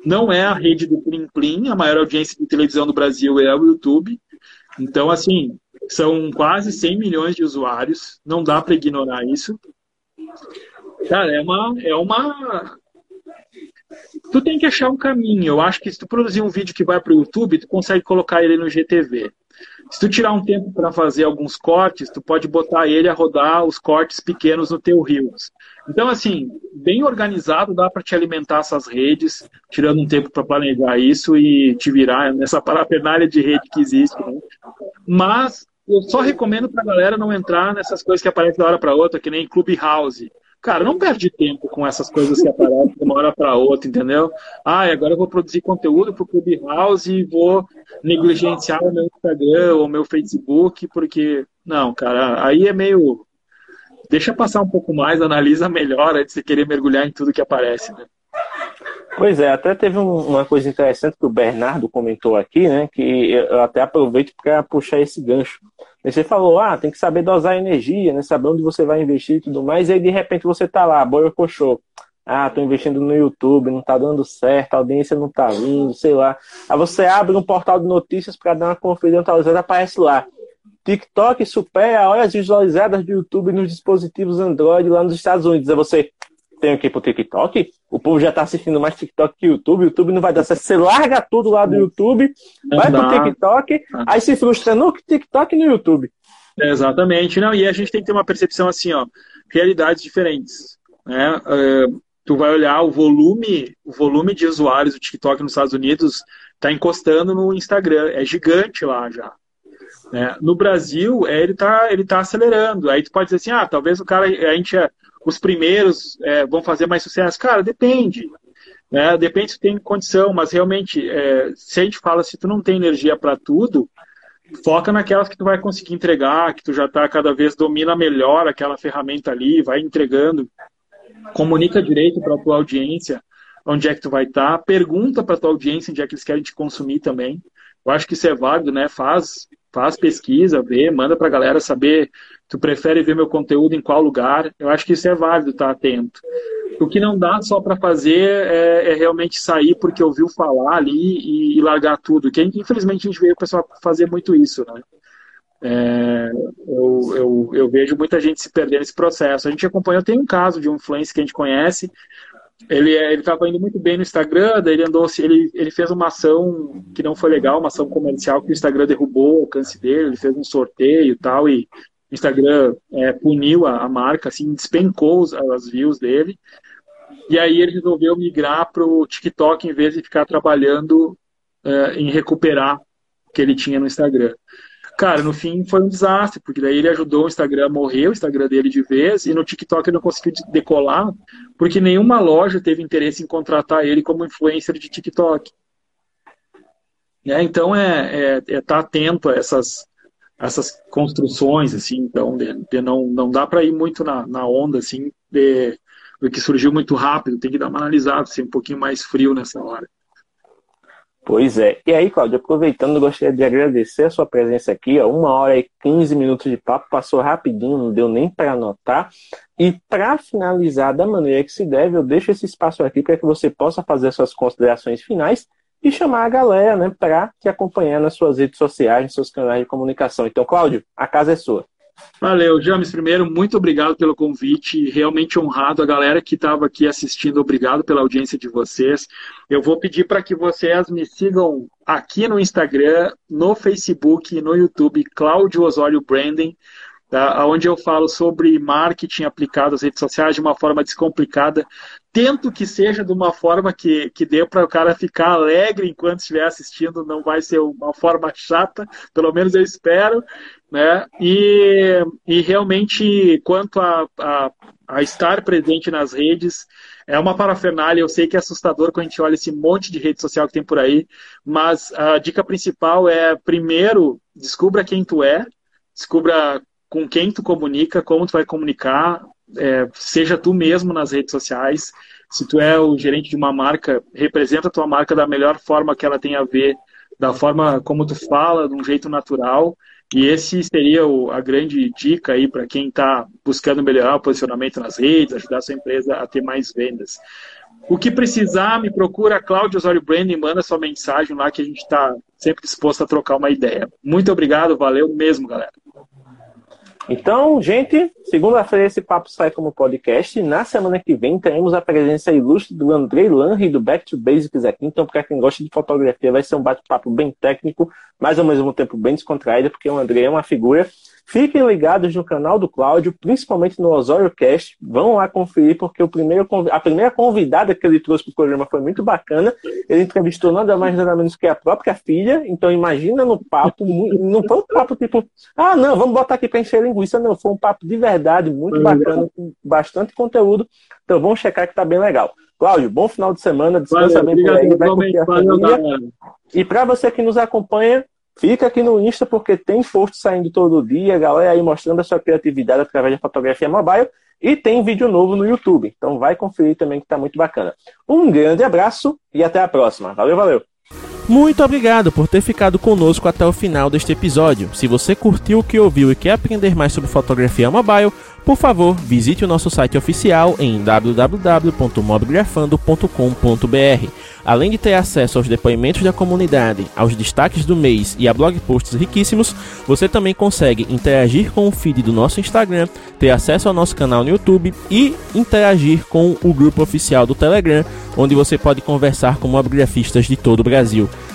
B: Não é a rede do Plim Plim, a maior audiência de televisão do Brasil é o YouTube. Então, assim, são quase 100 milhões de usuários, não dá para ignorar isso. Cara, é uma, é uma. Tu tem que achar um caminho. Eu acho que se tu produzir um vídeo que vai para o YouTube, tu consegue colocar ele no GTV. Se tu tirar um tempo para fazer alguns cortes, tu pode botar ele a rodar os cortes pequenos no teu Reels. Então, assim, bem organizado, dá para te alimentar essas redes, tirando um tempo para planejar isso e te virar nessa parafernália de rede que existe. Né? Mas eu só recomendo para a galera não entrar nessas coisas que aparecem uma hora para outra, que nem Clubhouse. Cara, não perde tempo com essas coisas que aparecem de uma hora para outra, entendeu? Ah, agora eu vou produzir conteúdo para o Clubhouse e vou negligenciar o meu Instagram ou o meu Facebook, porque. Não, cara, aí é meio. Deixa passar um pouco mais, analisa melhor antes de querer mergulhar em tudo que aparece, né?
A: Pois é, até teve um, uma coisa interessante que o Bernardo comentou aqui, né? Que eu até aproveito para puxar esse gancho. Você falou, ah, tem que saber dosar energia, né? Saber onde você vai investir e tudo mais. E aí, de repente, você tá lá, boia coxou. Ah, tô investindo no YouTube, não tá dando certo, a audiência não tá vindo, sei lá. Aí você abre um portal de notícias para dar uma conferida atualizada, aparece lá. TikTok supera horas visualizadas do YouTube nos dispositivos Android lá nos Estados Unidos. Aí você, tem que ir pro TikTok? O povo já tá assistindo mais TikTok que YouTube, o YouTube não vai dar certo. Você larga tudo lá do YouTube, não vai dá. pro TikTok, aí se frustra no TikTok e no YouTube.
B: Exatamente. Não, e a gente tem que ter uma percepção assim, ó, realidades diferentes. Né? Uh, tu vai olhar o volume, o volume de usuários do TikTok nos Estados Unidos está encostando no Instagram, é gigante lá já. Né? No Brasil, é, ele está ele tá acelerando. Aí tu pode dizer assim, ah, talvez o cara, a gente é, os primeiros é, vão fazer mais sucesso. Cara, depende. Né? Depende se tem condição, mas realmente, é, se a gente fala, se tu não tem energia para tudo, foca naquelas que tu vai conseguir entregar, que tu já está cada vez domina melhor aquela ferramenta ali, vai entregando. Comunica direito para a tua audiência onde é que tu vai estar, tá. pergunta para tua audiência onde é que eles querem te consumir também. Eu acho que isso é válido, né? Faz, faz pesquisa, vê, manda para a galera saber, tu prefere ver meu conteúdo em qual lugar. Eu acho que isso é válido, tá atento. O que não dá só para fazer é, é, realmente sair porque ouviu falar ali e, e, largar tudo. Que infelizmente a gente vê o pessoal fazer muito isso, né? É, eu, eu, eu, vejo muita gente se perder nesse processo. A gente acompanhou, tem um caso de um influencer que a gente conhece, ele é, estava indo muito bem no Instagram, daí ele andou, ele, ele fez uma ação que não foi legal, uma ação comercial que o Instagram derrubou o alcance dele, ele fez um sorteio e tal, e o Instagram é, puniu a, a, marca, assim, despencou os, as views dele, e aí ele resolveu migrar para o TikTok em vez de ficar trabalhando é, em recuperar o que ele tinha no Instagram. Cara, no fim foi um desastre, porque daí ele ajudou o Instagram a morrer, o Instagram dele de vez, e no TikTok ele não conseguiu decolar, porque nenhuma loja teve interesse em contratar ele como influencer de TikTok. É, então é estar é, é tá atento a essas, essas construções, assim, então de, de não, não dá para ir muito na, na onda, assim, de, do que surgiu muito rápido, tem que dar uma analisada, ser um pouquinho mais frio nessa hora.
A: Pois é. E aí, Cláudio, aproveitando, gostaria de agradecer a sua presença aqui. Ó, uma hora e 15 minutos de papo, passou rapidinho, não deu nem para anotar. E para finalizar da maneira que se deve, eu deixo esse espaço aqui para que você possa fazer suas considerações finais e chamar a galera né, para te acompanhar nas suas redes sociais, nos seus canais de comunicação. Então, Cláudio, a casa é sua.
B: Valeu, James. Primeiro, muito obrigado pelo convite. Realmente honrado. A galera que estava aqui assistindo, obrigado pela audiência de vocês. Eu vou pedir para que vocês me sigam aqui no Instagram, no Facebook e no YouTube, Cláudio Osório Branding tá? onde eu falo sobre marketing aplicado às redes sociais de uma forma descomplicada. Tento que seja de uma forma que, que dê para o cara ficar alegre enquanto estiver assistindo, não vai ser uma forma chata, pelo menos eu espero. Né? E, e realmente, quanto a, a, a estar presente nas redes, é uma parafernália. Eu sei que é assustador quando a gente olha esse monte de rede social que tem por aí, mas a dica principal é, primeiro, descubra quem tu é, descubra com quem tu comunica, como tu vai comunicar, é, seja tu mesmo nas redes sociais. Se tu é o gerente de uma marca, representa a tua marca da melhor forma que ela tem a ver, da forma como tu fala, de um jeito natural. E esse seria o, a grande dica aí para quem está buscando melhorar o posicionamento nas redes, ajudar a sua empresa a ter mais vendas. O que precisar, me procura Cláudio Osório Branding, manda sua mensagem lá que a gente está sempre disposto a trocar uma ideia. Muito obrigado, valeu mesmo, galera.
A: Então, gente, segunda-feira esse papo sai como podcast. Na semana que vem teremos a presença ilustre do Andrei Lanri do Back to Basics aqui. Então, para quem gosta de fotografia, vai ser um bate-papo bem técnico, mas ao mesmo tempo bem descontraído, porque o Andrei é uma figura Fiquem ligados no canal do Cláudio, principalmente no Osório Cast. Vão lá conferir, porque o primeiro, a primeira convidada que ele trouxe para o programa foi muito bacana. Ele entrevistou nada mais nada menos que a própria filha. Então imagina no papo, não foi um papo tipo, ah, não, vamos botar aqui para encher linguiça. Não, foi um papo de verdade, muito bacana, com bastante conteúdo. Então vamos checar que tá bem legal. Cláudio, bom final de semana, descansa bem por aí, vai curtir a família. E para você que nos acompanha, Fica aqui no Insta porque tem post saindo todo dia, galera aí mostrando a sua criatividade através da fotografia mobile e tem vídeo novo no YouTube. Então vai conferir também que está muito bacana. Um grande abraço e até a próxima. Valeu, valeu! Muito obrigado por ter ficado conosco até o final deste episódio. Se você curtiu o que ouviu e quer aprender mais sobre fotografia mobile, por favor, visite o nosso site oficial em www.mobgrafando.com.br. Além de ter acesso aos depoimentos da comunidade, aos destaques do mês e a blog posts riquíssimos, você também consegue interagir com o feed do nosso Instagram, ter acesso ao nosso canal no YouTube e interagir com o grupo oficial do Telegram, onde você pode conversar com mobigrafistas de todo o Brasil.